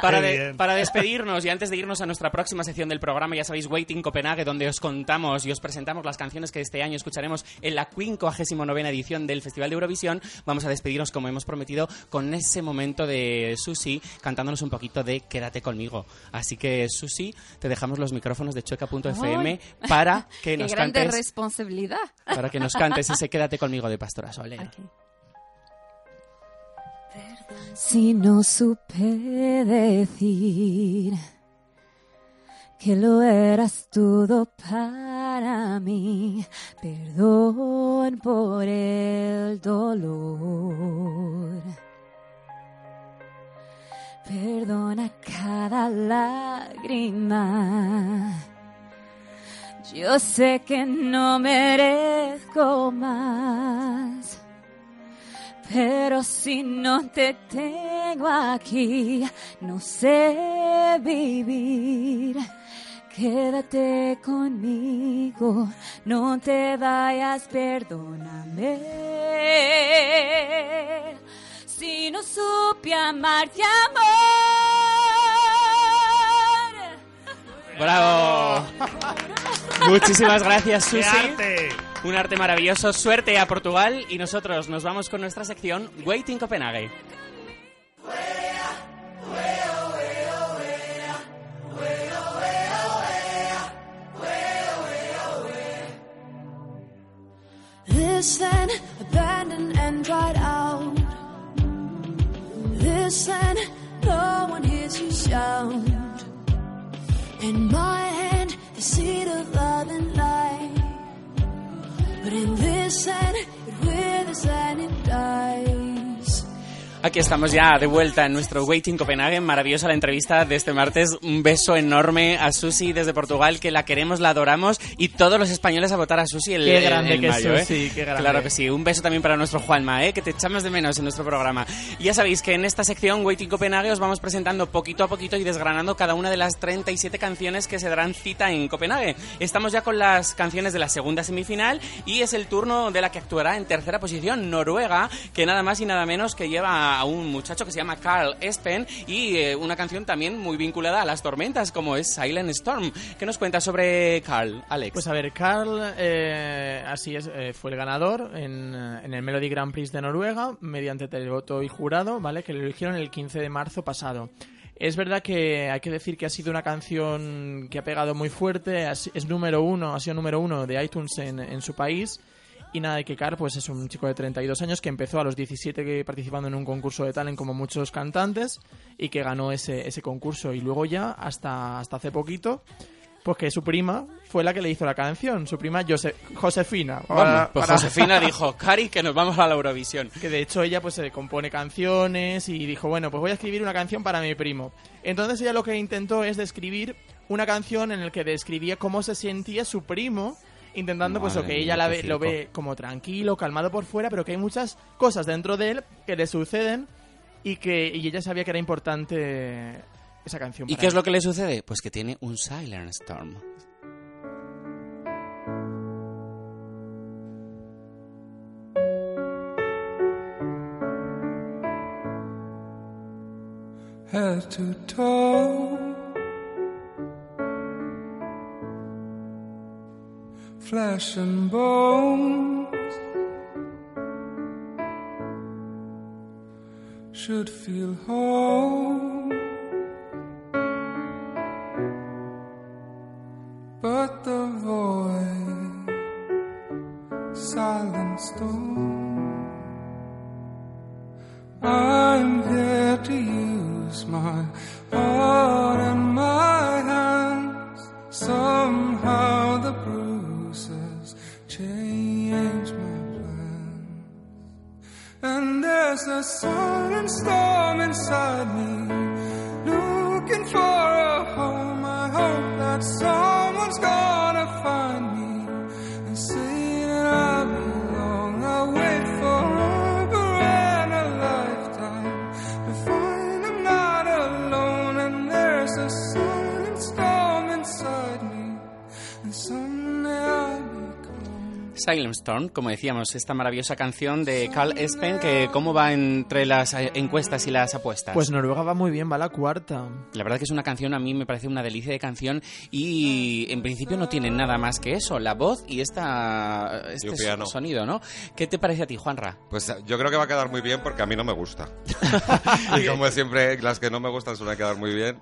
para, de- despedirnos y antes de irnos a nuestra próxima sección del programa, ya sabéis, Waiting Copenhague, donde os contamos y os presentamos las canciones que este año escucharemos en la 59 edición del Festival de Eurovisión, vamos a despedirnos, como hemos prometido, con ese momento de Susi cantándonos un poquito de Quédate conmigo. Así que, Susi, te dejamos los micrófonos de chueca.fm para que Qué nos grande cantes responsabilidad. para que nos cantes ese Quédate conmigo de Pastora Soler. Si no supe decir que lo eras todo para mí, perdón por el dolor. Perdona cada lágrima. Yo sé que no merezco más. Pero si no te tengo aquí, no sé vivir. Quédate conmigo, no te vayas, perdóname. Si no supe amarte, amor. ¡Bravo! Muchísimas gracias, ¡Qué Susi. Un arte maravilloso. Suerte a Portugal y nosotros nos vamos con nuestra sección Waiting Copenhague. This land abandoned and dried out. This land, no one hears you shout. In my hand, the seed of love and light. But in this land, it withers and it dies. Aquí estamos ya de vuelta en nuestro Waiting Copenhagen. Maravillosa la entrevista de este martes. Un beso enorme a Susi desde Portugal, que la queremos, la adoramos. Y todos los españoles a votar a Susi el, Qué el- grande el que es mayo, ¿eh? Susi, qué grande. Claro que sí. Un beso también para nuestro Juanma, ¿eh? que te echamos de menos en nuestro programa. Y ya sabéis que en esta sección Waiting Copenhague os vamos presentando poquito a poquito y desgranando cada una de las 37 canciones que se darán cita en Copenhague. Estamos ya con las canciones de la segunda semifinal y es el turno de la que actuará en tercera posición, Noruega, que nada más y nada menos que lleva a un muchacho que se llama Carl Espen y eh, una canción también muy vinculada a las tormentas como es Silent Storm. ¿Qué nos cuentas sobre Carl, Alex? Pues a ver, Carl, eh, así es, eh, fue el ganador en, en el Melody Grand Prix de Noruega mediante televoto y jurado, ¿vale? Que lo eligieron el 15 de marzo pasado. Es verdad que hay que decir que ha sido una canción que ha pegado muy fuerte, es número uno, ha sido número uno de iTunes en, en su país. Y nada, pues es un chico de 32 años que empezó a los 17 que- participando en un concurso de talent como muchos cantantes y que ganó ese, ese concurso. Y luego ya, hasta, hasta hace poquito, pues que su prima fue la que le hizo la canción, su prima Jose- Josefina. Para- pues para- Josefina dijo, Cari, que nos vamos a la Eurovisión. que de hecho ella pues se compone canciones y dijo, bueno, pues voy a escribir una canción para mi primo. Entonces ella lo que intentó es describir una canción en la que describía cómo se sentía su primo intentando pues lo Madre que ella la ve- lo ve como tranquilo, calmado por fuera, pero que hay muchas cosas dentro de él que le suceden y que y ella sabía que era importante esa canción. ¿Y para qué es lo que le sucede? Pues que tiene un Silent Storm. head to toe. Flesh and bones should feel whole, but the void, silent storm. I'm here to use my heart and my hands. Somehow a silent storm inside me, looking for a home. I hope that someone's gonna Silent Storm, como decíamos, esta maravillosa canción de Carl Espen, que cómo va entre las eh, encuestas y las apuestas. Pues Noruega va muy bien, va la cuarta. La verdad que es una canción, a mí me parece una delicia de canción y en principio no tiene nada más que eso, la voz y esta, este piano. sonido, ¿no? ¿Qué te parece a ti, Juanra? Pues eh, yo creo que va a quedar muy bien porque a mí no me gusta. y como siempre, las que no me gustan suelen quedar muy bien.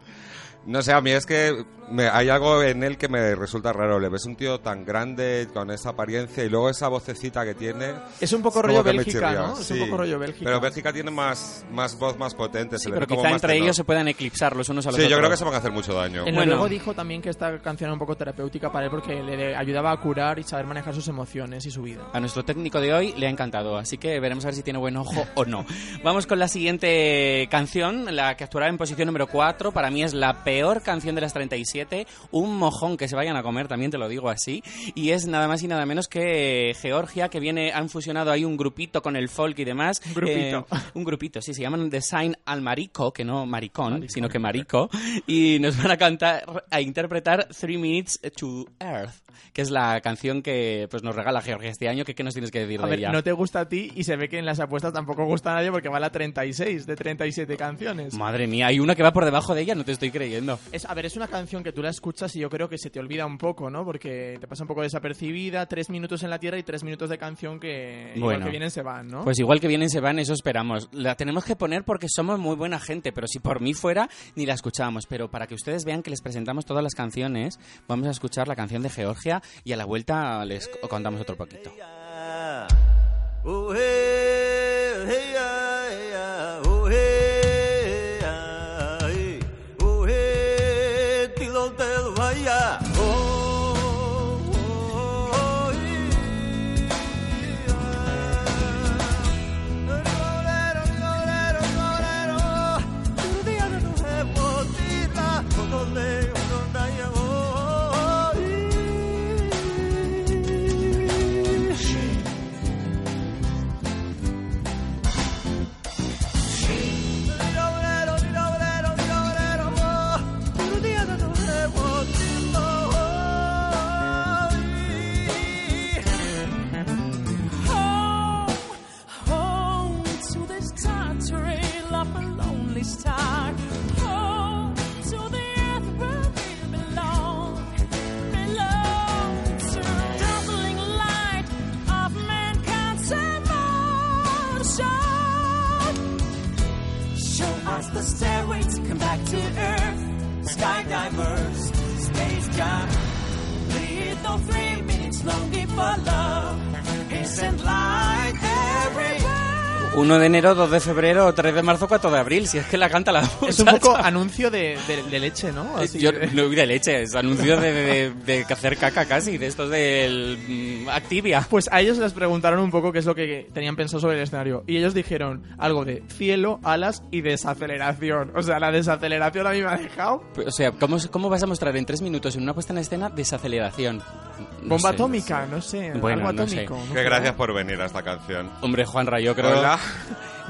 No sé, a mí es que me- hay algo en él que me resulta raro. Le ves un tío tan grande, con esa apariencia y luego esa vocecita que tiene. Es un poco rollo Bélgica. ¿no? Es Sí. un poco rollo Bélgica. Pero Bélgica tiene más, más voz más potente. Sí, pero como quizá entre ellos se puedan eclipsar los unos a los Sí, otros. yo creo que se van a hacer mucho daño. El Bueno. noruego dijo también que esta canción era un poco terapéutica para él porque le ayudaba a curar y saber manejar sus emociones y su vida. A nuestro técnico de hoy le ha encantado, así que veremos a ver si tiene buen ojo o no. Vamos con la siguiente canción, la que actuará en posición número 4. Para mí es la peor canción de las 37. Un mojón que se vayan a comer, también te lo digo así. Y es nada más y nada menos que Georgia, que viene, han fusionado ahí un grupito con el folk y demás. Un grupito. Eh, un grupito, sí, se llaman Design al Marico, que no maricón, sino que marico. Y nos van a cantar, a interpretar Three Minutes to Earth, que es la canción que pues nos regala Georgia este año. ¿Qué, qué nos tienes que decir A de ver, ella? no te gusta a ti y se ve que en las apuestas tampoco gusta a nadie porque va a la 36 de 37 canciones. Madre mía, hay una que va por debajo de ella, no te estoy creyendo. Es, a ver, es una canción que tú la escuchas y yo creo que se te olvida un poco, ¿no? Porque te pasa un poco desapercibida, tres minutos en la tierra y tres minutos de canción que igual Bueno. que vienen se van, ¿no? Pues igual que vienen se van, eso esperamos. La tenemos que poner porque somos muy buena gente, pero si por mí fuera, ni la escuchábamos. Pero para que ustedes vean que les presentamos todas las canciones, vamos a escuchar la canción de Georgia y a la vuelta les co- contamos otro poquito. Home, back to earth. Skydivers, space jump. Lead no three minutes longing for love. Isn't light everywhere? 1 de enero, 2 de febrero, 3 de marzo, 4 de abril. Si es que la canta la es un muchacha. poco anuncio de, de- de leche, ¿no? Así Yo que- no de leche, es anuncio de, de, de hacer caca casi, de estos del mm, Activia. Pues a ellos les preguntaron un poco qué es lo que tenían pensado sobre el escenario. Y ellos dijeron algo de cielo, alas y desaceleración. O sea, la desaceleración a mí me ha dejado. O sea, ¿cómo, ¿cómo vas a mostrar en 3 minutos en una puesta en escena desaceleración? No Bomba sé. atómica, no sé. Bueno, algo no sé. atómico. no Que sé. gracias por venir a esta canción. Hombre, Juanra, yo creo... Hola.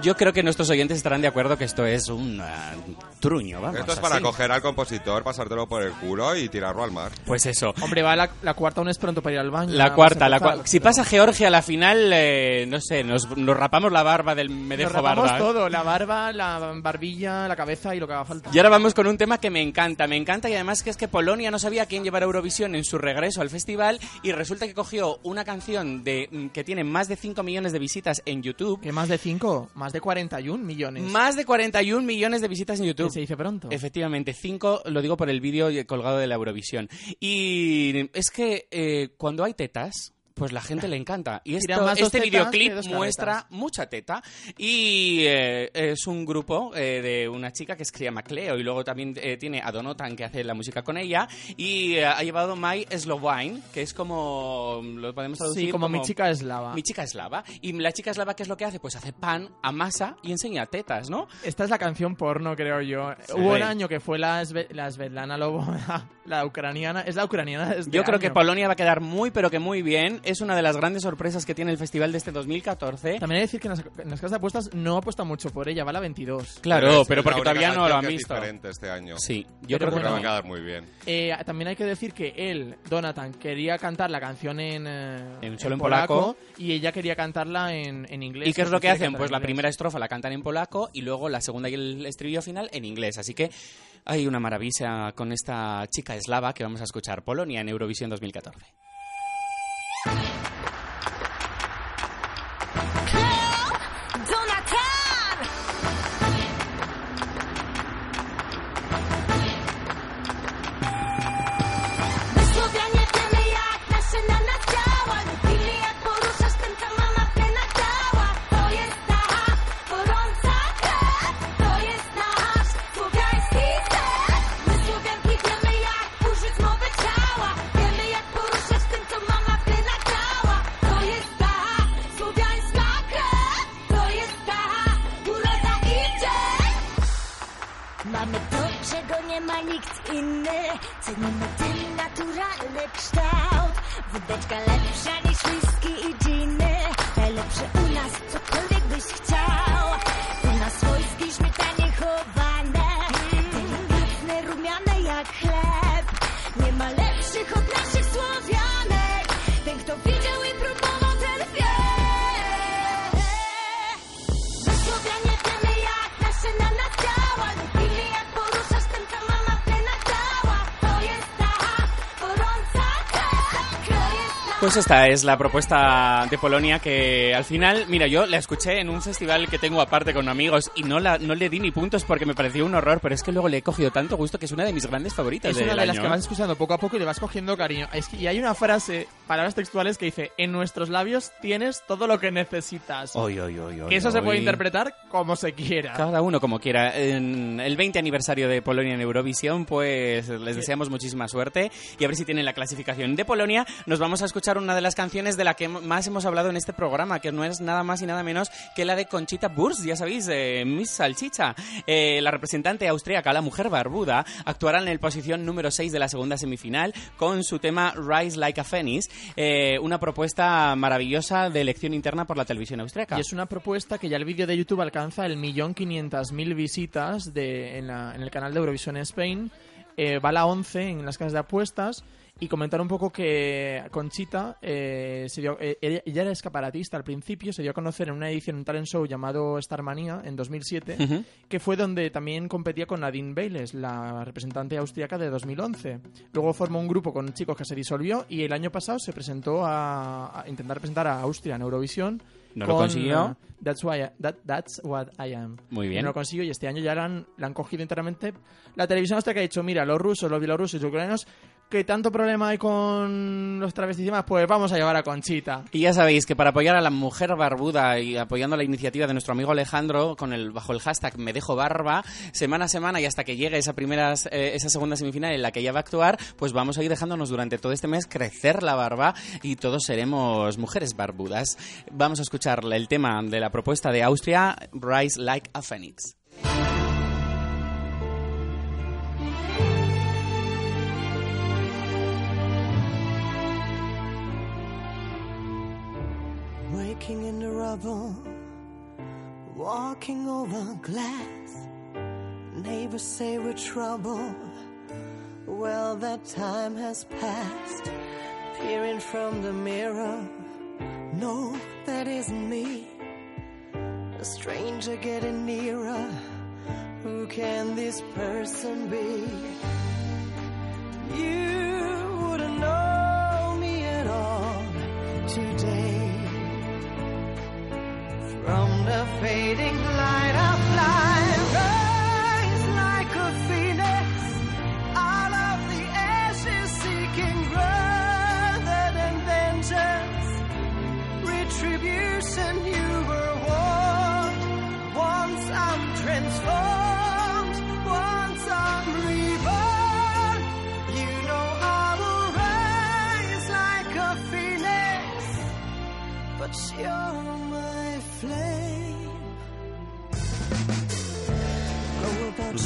Yo creo que nuestros oyentes estarán de acuerdo que esto es un ah, truño, vamos. Esto es para así. coger al compositor, pasártelo por el culo y tirarlo al mar. Pues eso. Hombre, va la, la cuarta aún es pronto para ir al baño. La cuarta, la Si pasa Georgia a la final, eh, no sé, nos, nos rapamos la barba del me Nos dejo rapamos barba. ¿eh? todo, la barba, la barbilla, la cabeza y lo que haga falta. Y ahora vamos con un tema que me encanta, me encanta y además que es que Polonia no sabía quién llevar a Eurovisión en su regreso al festival y resulta que cogió una canción de mm, que tiene más de 5 millones de visitas en YouTube. ¿Qué más de 5? Más de 41 millones. Más de 41 millones de visitas en YouTube. Que se dice pronto. Efectivamente, 5 lo digo por el vídeo colgado de la Eurovisión. Y es que eh, cuando hay tetas, pues la gente le encanta. Y esto- más este videoclip muestra mucha teta y eh, es un grupo eh, de una chica que se llama Cleo y luego también eh, tiene a Donotan que hace la música con ella y ha llevado My Slovine, que es como lo podemos traducir Sí, como mi chica eslava. Mi chica eslava. Y la chica eslava, ¿qué es lo que hace? Pues hace pan, amasa y enseña tetas, ¿no? Esta es la canción porno, creo yo. Hubo un año que fue la, Sve- la Svetlana Loboda, la ucraniana. Es la ucraniana este Yo creo que. Polonia va a quedar muy, pero que muy bien. Es una de las grandes sorpresas que tiene el festival de este 2014. También hay que decir que en las, en las casas de apuestas no apuesta mucho por ella, va a la 22. Claro, es pero porque todavía no lo han es visto. diferente este año. Sí, yo Pero creo que va a quedar muy bien. Eh, también hay que decir que él, Donatan, quería cantar la canción en, eh, En- solo en polaco. y ella quería cantarla en, en inglés. ¿Y qué es lo que hacen? Pues la primera estrofa la cantan en polaco y luego la segunda y el estribillo final en inglés. Así que hay una maravilla con esta chica eslava que vamos a escuchar, Polonia en Eurovisión 2014. Pues esta es la propuesta de Polonia que al final, mira, yo la escuché en un festival que tengo aparte con amigos y no, la, no le di ni puntos porque me pareció un horror, pero es que luego le he cogido tanto gusto que es una de mis grandes favoritas Es del una de las año, que ¿eh? vas escuchando poco a poco y le vas cogiendo cariño. Es que- y hay una frase, palabras textuales, que dice: En nuestros labios tienes todo lo que necesitas. Oy, oy, oy, oy, que eso se puede interpretar como se quiera. Cada uno como quiera. En el 20 aniversario de Polonia en Eurovisión, pues les deseamos muchísima suerte y a ver si tienen la clasificación de Polonia. Nos vamos a escuchar una de las canciones de la que más hemos hablado en este programa, que no es nada más y nada menos que la de Conchita Wurst, ya sabéis, eh, Miss Salchicha. Eh, la representante austríaca, la mujer barbuda, actuará en el posición número 6 de la segunda semifinal con su tema Rise Like a Phoenix, eh, una propuesta maravillosa de elección interna por la televisión austríaca. Y es una propuesta que ya el vídeo de YouTube alcanza el millón quinientas mil visitas de, en, la- en el canal de Eurovisión Spain. Eh, va a la 11 en las casas de apuestas. Y comentar un poco que Conchita eh, se dio, eh, ella, era escaparatista al principio, se dio a conocer en una edición, un talent show llamado Starmania en 2007, Ujú. que fue donde también competía con Nadine Bayles, la representante austríaca de 2011. Luego formó un grupo con chicos que se disolvió y el año pasado se presentó a, a intentar presentar a Austria en Eurovisión. No lo con, consiguió. eh, That's, why I- that- that's what I am. Muy bien. No lo consiguió y este año ya la han, la han cogido enteramente. La televisión hasta que ha dicho, mira, los rusos, los bielorrusos y los ucranianos, que tanto problema hay con los travestis y demás, pues vamos a llevar a Conchita. Y ya sabéis que para apoyar a la mujer barbuda y apoyando la iniciativa de nuestro amigo Alejandro con el bajo el hashtag me dejo barba, semana a semana y hasta que llegue esa primera eh, esa segunda semifinal en la que ella va a actuar, pues vamos a ir dejándonos durante todo este mes crecer la barba y todos seremos mujeres barbudas. Vamos a escuchar el tema de la propuesta de Austria, Rise Like a Phoenix. Rubble, walking over glass. Neighbors say we're trouble. Well, that time has passed. Peering from the mirror, no, that isn't me. A stranger getting nearer. Who can this person be? You wouldn't know me at all today. From the fading light I fly, rise like a phoenix, out of the ashes seeking rather than vengeance. Retribution you were warned, once I'm transformed, once I'm reborn. You know I will rise like a phoenix, but you're flame.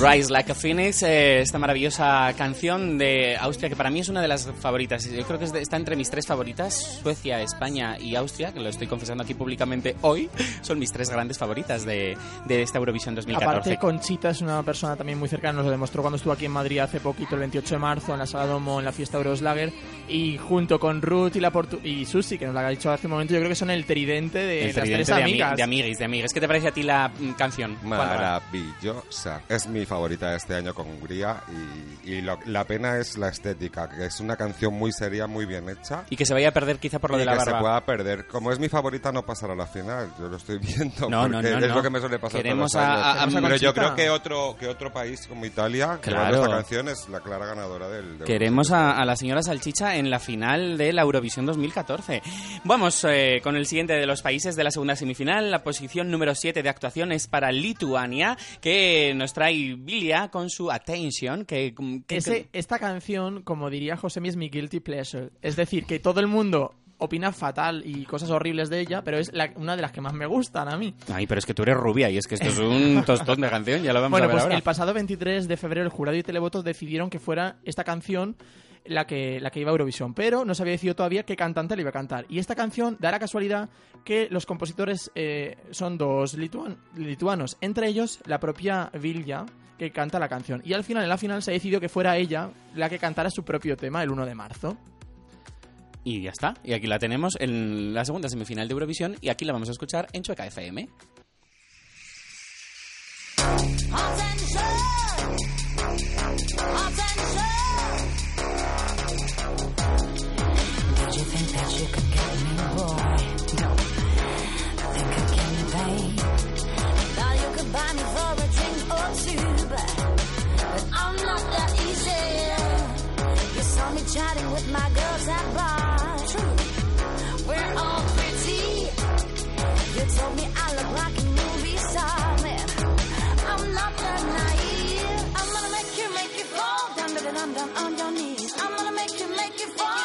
Rise Like a Phoenix, eh, esta maravillosa canción de Austria que para mí es una de las favoritas. Yo creo que es de- está entre mis tres favoritas, Suecia, España y Austria, que lo estoy confesando aquí públicamente hoy. Son mis tres grandes favoritas de, de esta Eurovisión 2014. Aparte, Conchita es una persona también muy cercana, nos lo demostró cuando estuvo aquí en Madrid hace poquito, el 28 de marzo, en la Sala Domo, en la fiesta Euroslager, y junto con Ruth y, la Portu- y Susi, que nos lo ha dicho hace un momento, yo creo que son el tridente de El las tridente tres de, ami- amigas. de amiguis, de amigues. ¿Qué te parece a ti la mm, canción? Maravillosa. Es mi favorita de este año con Hungría y, y lo- la pena es la estética, que es una canción muy seria, muy bien hecha. Y que se vaya a perder quizá por lo y de la que barba. se pueda perder. Como es mi favorita, no pasará a la final. Yo lo estoy viendo. No, no, porque no, es no. lo que me suele pasar Queremos todos los a- años. a- a Pero yo creo que otro, que otro país como Italia, Claro. llevando esta canción, es la clara ganadora del. del Queremos a, a la señora Salchicha en la final de la Eurovisión 2014. Vamos eh, con el siguiente de los países de la segunda semifinal. La posición número 7 de actuación es para Lituania, que nos trae Vilia con su Attention. Que, que- Ese, esta canción, como diría Josemi, es mi guilty pleasure. Es decir, que todo el mundo opina fatal y cosas horribles de ella, pero es la- una de las que más me gustan a mí. Ay, pero es que tú eres rubia y es que esto es un tostón de canción, ya lo vamos bueno, a ver pues ahora. el pasado 23 de febrero el jurado y televotos decidieron que fuera esta canción la que, la que iba a Eurovisión, pero no se había decidido todavía qué cantante le iba a cantar. Y esta canción da la casualidad que los compositores eh, son dos lituan- lituanos, entre ellos la propia Vilja, que canta la canción. Y al final, en la final, se decidió que fuera ella la que cantara su propio tema el 1 de marzo. Y ya está. Y aquí la tenemos en la segunda semifinal de Eurovisión y aquí la vamos a escuchar en Chueca FM. Chatting with my girls at bar. True. We're all pretty. You told me I look like a movie star, man. I'm not that naive. I'm gonna make you, make you fall down, down, down, down on your knees. I'm gonna make you, make you fall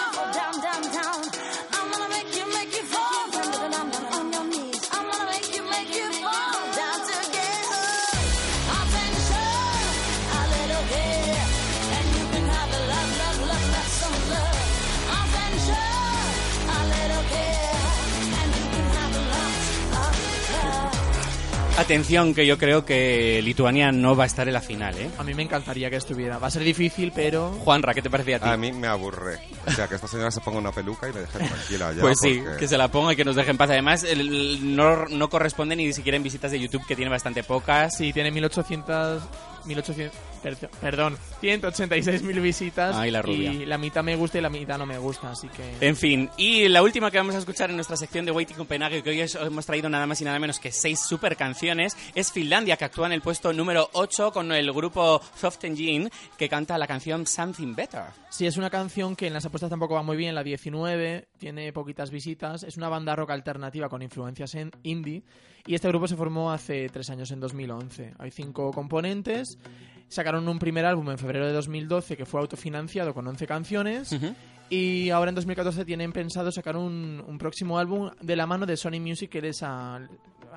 Atención, que yo creo que Lituania no va a estar en la final, ¿eh? A mí me encantaría que estuviera. Va a ser difícil, pero... Juanra, ¿qué te parecía a ti? A mí me aburre. O sea, que esta señora se ponga una peluca y me deje tranquila ya. Pues sí, porque- que se la ponga y que nos deje en paz. Además, el- el- no, no corresponde ni siquiera en visitas de YouTube, que tiene bastante pocas. Sí, tiene 1800... 1800 per- perdón, 186.000 visitas. Ay, la rubia. Y la mitad me gusta y la mitad no me gusta, así que... En fin, y la última que vamos a escuchar en nuestra sección de Waiting Copenhague, que hoy os hemos traído nada más y nada menos que seis super canciones, es Finlandia, que actúa en el puesto número 8 con el grupo Soft Engine, que canta la canción Something Better. Sí, es una canción que en las apuestas tampoco va muy bien, la 19, tiene poquitas visitas, es una banda rock alternativa con influencias en indie y este grupo se formó hace tres años, en 2011. Hay cinco componentes, sacaron un primer álbum en febrero de 2012 que fue autofinanciado con 11 canciones. Y ahora en 2014 tienen pensado sacar un, un próximo álbum de la mano de Sony Music, que es a-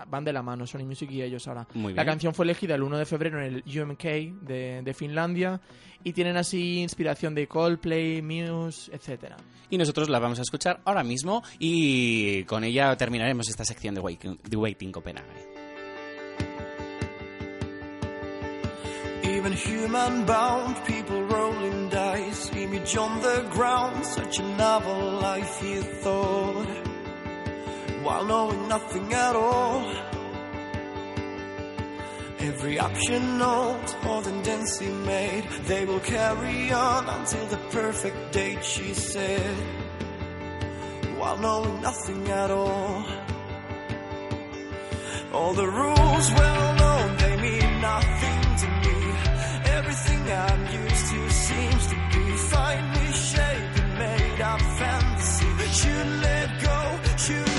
van de la mano, Sony Music y ellos ahora. Muy La canción fue elegida el 1 de febrero en el UMK de, de Finlandia y tienen así inspiración de Coldplay, Muse, etcétera. Y nosotros la vamos a escuchar ahora mismo y con ella terminaremos esta sección de Waiting, de Waiting Copenhague. Even human bound people rolling dice, image on the ground, such a novel life he thought, while knowing nothing at all. Every option note, more than Dancy made, they will carry on until the perfect date, she said, while knowing nothing at all. All the rules well known, they mean nothing to me. Everything I'm used to seems to be finely shaped and made of fantasy. Should let go, should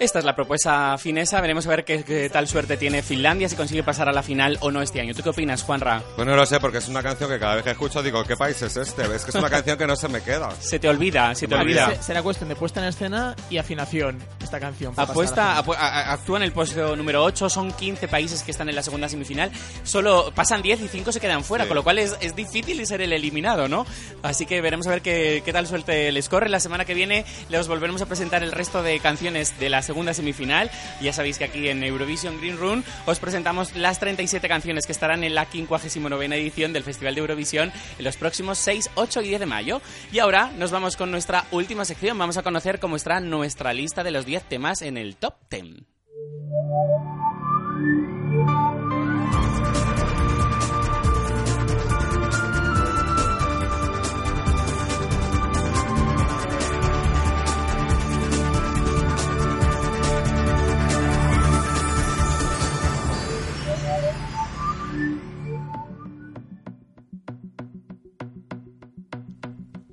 Esta es la propuesta finesa. Veremos a ver qué, qué tal suerte tiene Finlandia, si consigue pasar a la final o no este año. ¿Tú qué opinas, Juanra? Pues no lo sé, porque es una canción que cada vez que escucho digo, ¿qué país es este? Es que es una canción que no se me queda. Se te olvida, se te Vale. olvida. Se- Será cuestión de puesta en escena y afinación esta canción. Apuesta, apu- a- actúa en el puesto número 8, son 15 países que están en la segunda semifinal, solo pasan 10 y 5 se quedan fuera, Sí. con lo cual es, es difícil ser el eliminado, ¿no? Así que veremos a ver qué, qué tal suerte les corre. La semana que viene les volveremos a presentar el resto de canciones de la segunda semifinal. Ya sabéis que aquí en Eurovision Green Room os presentamos las 37 canciones que estarán en la 59 edición del Festival de Eurovisión en los próximos 6, 8 y 10 de mayo. Y ahora nos vamos con nuestra última sección. Vamos a conocer cómo está nuestra lista de los 10 temas en el Top 10.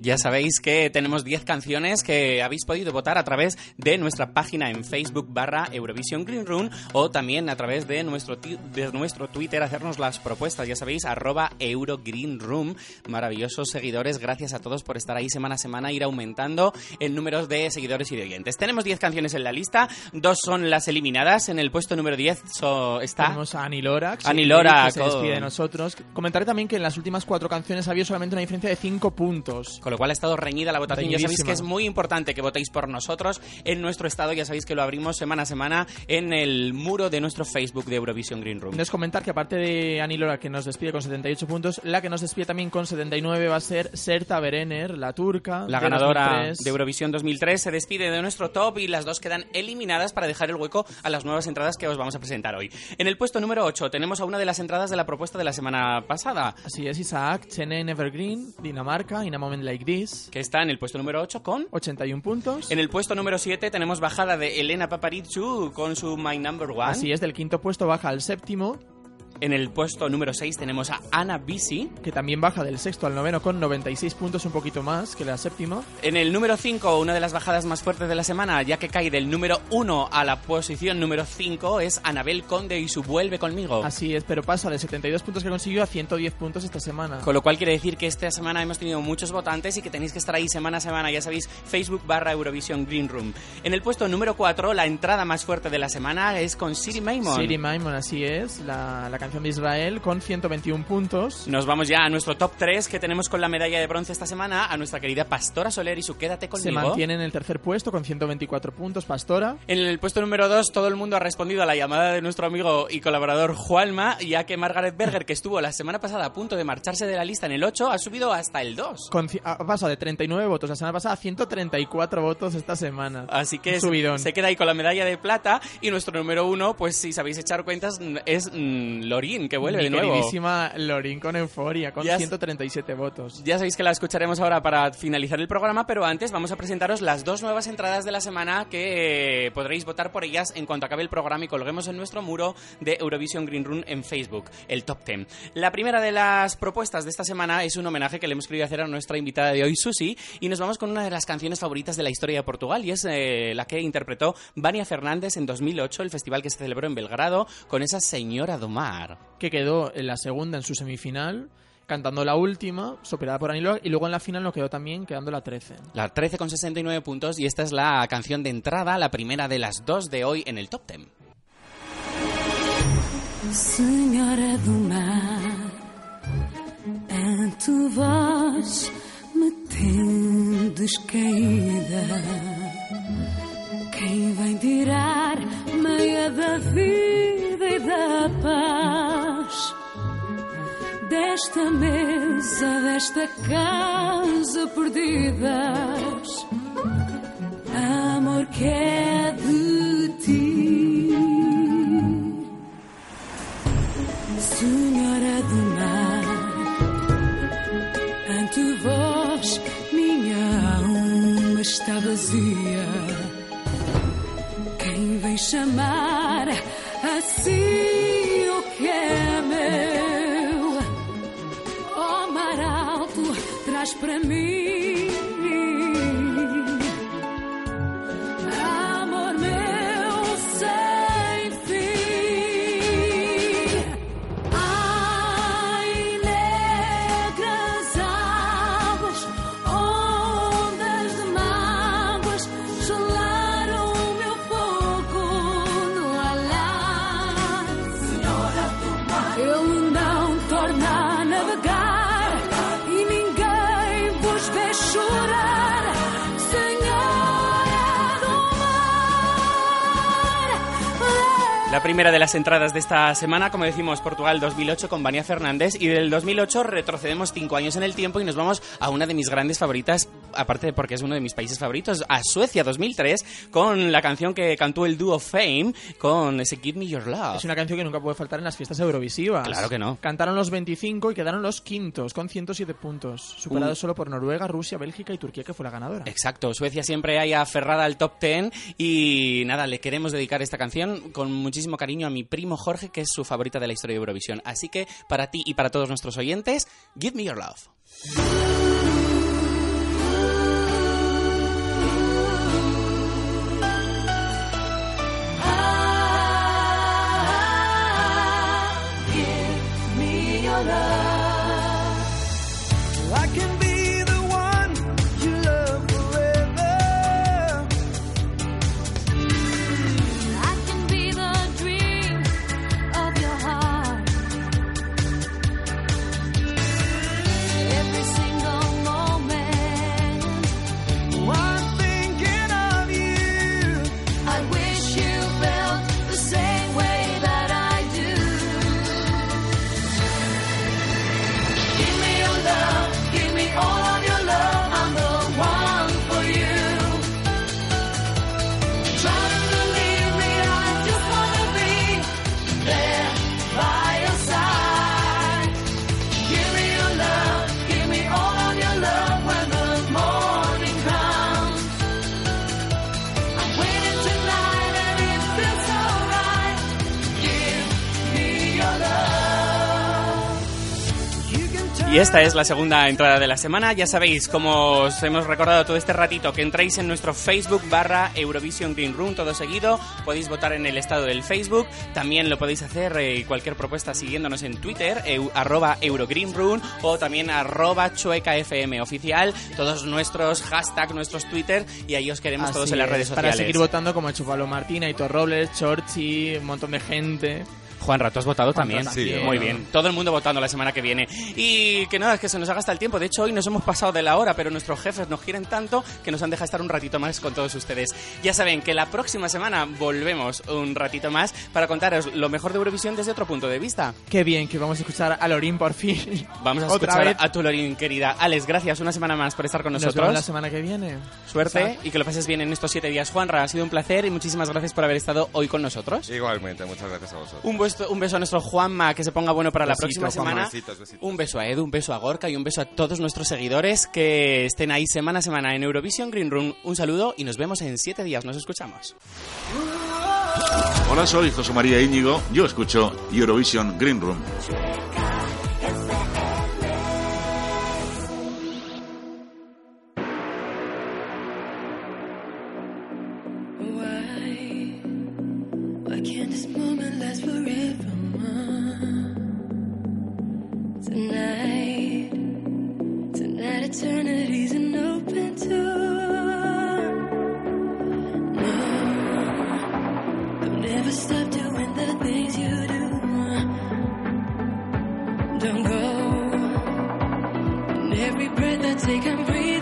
Ya sabéis que tenemos 10 canciones que habéis podido votar a través de nuestra página en Facebook barra Eurovision Green Room o también a través de nuestro, de nuestro Twitter hacernos las propuestas. Ya sabéis, arroba Eurogreenroom. Maravillosos seguidores. Gracias a todos por estar ahí semana a semana, ir aumentando el número de seguidores y de oyentes. Tenemos 10 canciones en la lista. Dos son las eliminadas. En el puesto número 10 so- está... Tenemos a Annie Lorax. Annie sí, Lorax, Que se despide de nosotros. Comentaré también que en las últimas cuatro canciones había solamente una diferencia de 5 puntos. Con lo cual ha estado reñida la votación. Ya sabéis que es muy importante que votéis por nosotros en nuestro estado. Ya sabéis que lo abrimos semana a semana en el muro de nuestro Facebook de Eurovision Green Room. Entonces comentar que aparte de Annie Lorax que nos despide con 78 puntos, la que nos despide también con 79 va a ser Serta Berener, la turca. La de ganadora 2003. de Eurovisión 2003 se despide de nuestro top y las dos quedan eliminadas para dejar el hueco a las nuevas entradas que os vamos a presentar hoy. En el puesto número 8 tenemos a una de las entradas de la propuesta de la semana pasada, Así es, Isaac, Chene Evergreen, Dinamarca, In a Moment Like This, que está en el puesto número 8 con... 81 puntos. En el puesto número 7 tenemos bajada de Elena Paparizou con su My Number One. Así es, del quinto puesto baja al séptimo, En el puesto número 6 tenemos a Anna Bisi. que también baja del sexto al noveno con 96 puntos, un poquito más que la séptima. En el número 5, una de las bajadas más fuertes de la semana, ya que cae del número 1 a la posición número 5, es Anabel Conde y su Vuelve conmigo. Así es, pero pasa de 72 puntos que consiguió a 110 puntos esta semana. Con lo cual quiere decir que esta semana hemos tenido muchos votantes y que tenéis que estar ahí semana a semana, ya sabéis, Facebook barra Eurovisión Green Room. En el puesto número 4, la entrada más fuerte de la semana es con Siri Maimon. Siri Maimon, así es, la, la canción de Israel con 121 puntos. Nos vamos ya a nuestro top 3 que tenemos con la medalla de bronce esta semana, a nuestra querida Pastora Soler y su Quédate Se conmigo. mantiene en el tercer puesto con 124 puntos, Pastora. En el puesto número 2, todo el mundo ha respondido a la llamada de nuestro amigo y colaborador Juanma, ya que Margaret Berger, que estuvo la semana pasada a punto de marcharse de la lista en el 8, ha subido hasta el 2. Con, ha pasado de 39 votos la semana pasada a 134 votos esta semana. Así que subidón. se queda ahí con la medalla de plata. Y nuestro número uno, pues si sabéis echar cuentas, es mm, Lorín, que vuelve Mi de nuevo. queridísima Lorín con euforia, con Ya s- 137 votos. Ya sabéis que la escucharemos ahora para finalizar el programa, pero antes vamos a presentaros las dos nuevas entradas de la semana que eh, podréis votar por ellas en cuanto acabe el programa y colguemos en nuestro muro de Eurovision Green Room en Facebook, el Top 10. La primera de las propuestas de esta semana es un homenaje que le hemos querido hacer a nuestra invitada de hoy, Susi, y nos vamos con una de las canciones favoritas de la historia de Portugal y es eh, la que interpretó Vania Fernández en 2008, el festival que se celebró en Belgrado, con esa señora do mar. Que quedó en la segunda en su semifinal, cantando la última, superada por Annie Lorax, y luego en la final no quedó también, quedando la 13. La 13 con 69 puntos y esta es la canción de entrada, la primera de las dos de hoy en el top 10. Senhora do mar, em tu voz me tendes caída. Quem vem tirar meia da vida e da paz? Desta mesa, desta casa perdidas, amor que é de ti. Senhora do mar, ante vós minha alma está vazia. Vem chamar assim o que é meu? Ó mar alto, traz para mim. La primera de las entradas de esta semana, como decimos, Portugal 2008 con Vania Fernández y del 2008 retrocedemos cinco años en el tiempo y nos vamos a una de mis grandes favoritas, aparte de porque es uno de mis países favoritos, a Suecia 2003 con la canción que cantó el dúo Fame con ese Give Me Your Love. Es una canción que nunca puede faltar en las fiestas eurovisivas. Claro que no. Cantaron los 25 y quedaron los quintos con 107 puntos, superados Un- solo por Noruega, Rusia, Bélgica y Turquía, que fue la ganadora. Exacto, Suecia siempre hay aferrada al top 10 y nada, le queremos dedicar esta canción con muchísimo cariño a mi primo Jorge, que es su favorita de la historia de Eurovisión. Así que para ti y para todos nuestros oyentes, Give Me Your Love. Y esta es la segunda entrada de la semana. Ya sabéis, como os hemos recordado todo este ratito, que entréis en nuestro Facebook barra Eurovision Green Room, todo seguido. Podéis votar en el estado del Facebook. También lo podéis hacer eh, cualquier propuesta siguiéndonos en Twitter, arroba Eurogreenroom o también arroba chuecafm oficial. Todos nuestros hashtags, nuestros Twitter y ahí os queremos todos en las es, redes sociales. Para seguir votando como Chupalo Martín, Aitor Robles, Chorchi, un montón de gente. Juan Rato, has votado también. También. Muy bien. Todo el mundo votando la semana que viene. Y que nada, es que se nos haga hasta el tiempo. De hecho, hoy nos hemos pasado de la hora, pero nuestros jefes nos quieren tanto que nos han dejado estar un ratito más con todos ustedes. Ya saben que la próxima semana volvemos un ratito más para contaros lo mejor de Eurovisión desde otro punto de vista. Qué bien que vamos a escuchar a Lorín por fin. Vamos a Otra escuchar vez. a tu Lorín, querida. Alex, gracias una semana más por estar con Nos nosotros. vemos la semana que viene. Suerte Exacto. y que lo pases bien en estos siete días. Juanra, ha sido un placer y muchísimas gracias por haber estado hoy con nosotros. Igualmente, muchas gracias a vosotros. Un un beso a nuestro Juanma, que se ponga bueno para la próxima Juanma. semana. Besitos, besitos. Un beso a Edu, un beso a Gorka y un beso a todos nuestros seguidores que estén ahí semana a semana en Eurovision Green Room. Un saludo y nos vemos en siete días. Nos escuchamos. Hola, soy José María Íñigo. Yo escucho Eurovision Green Room. Last forever? Tonight, tonight eternity's open door. No, don't ever stop doing the things you do. Don't go. And every breath I take, I'm breathing.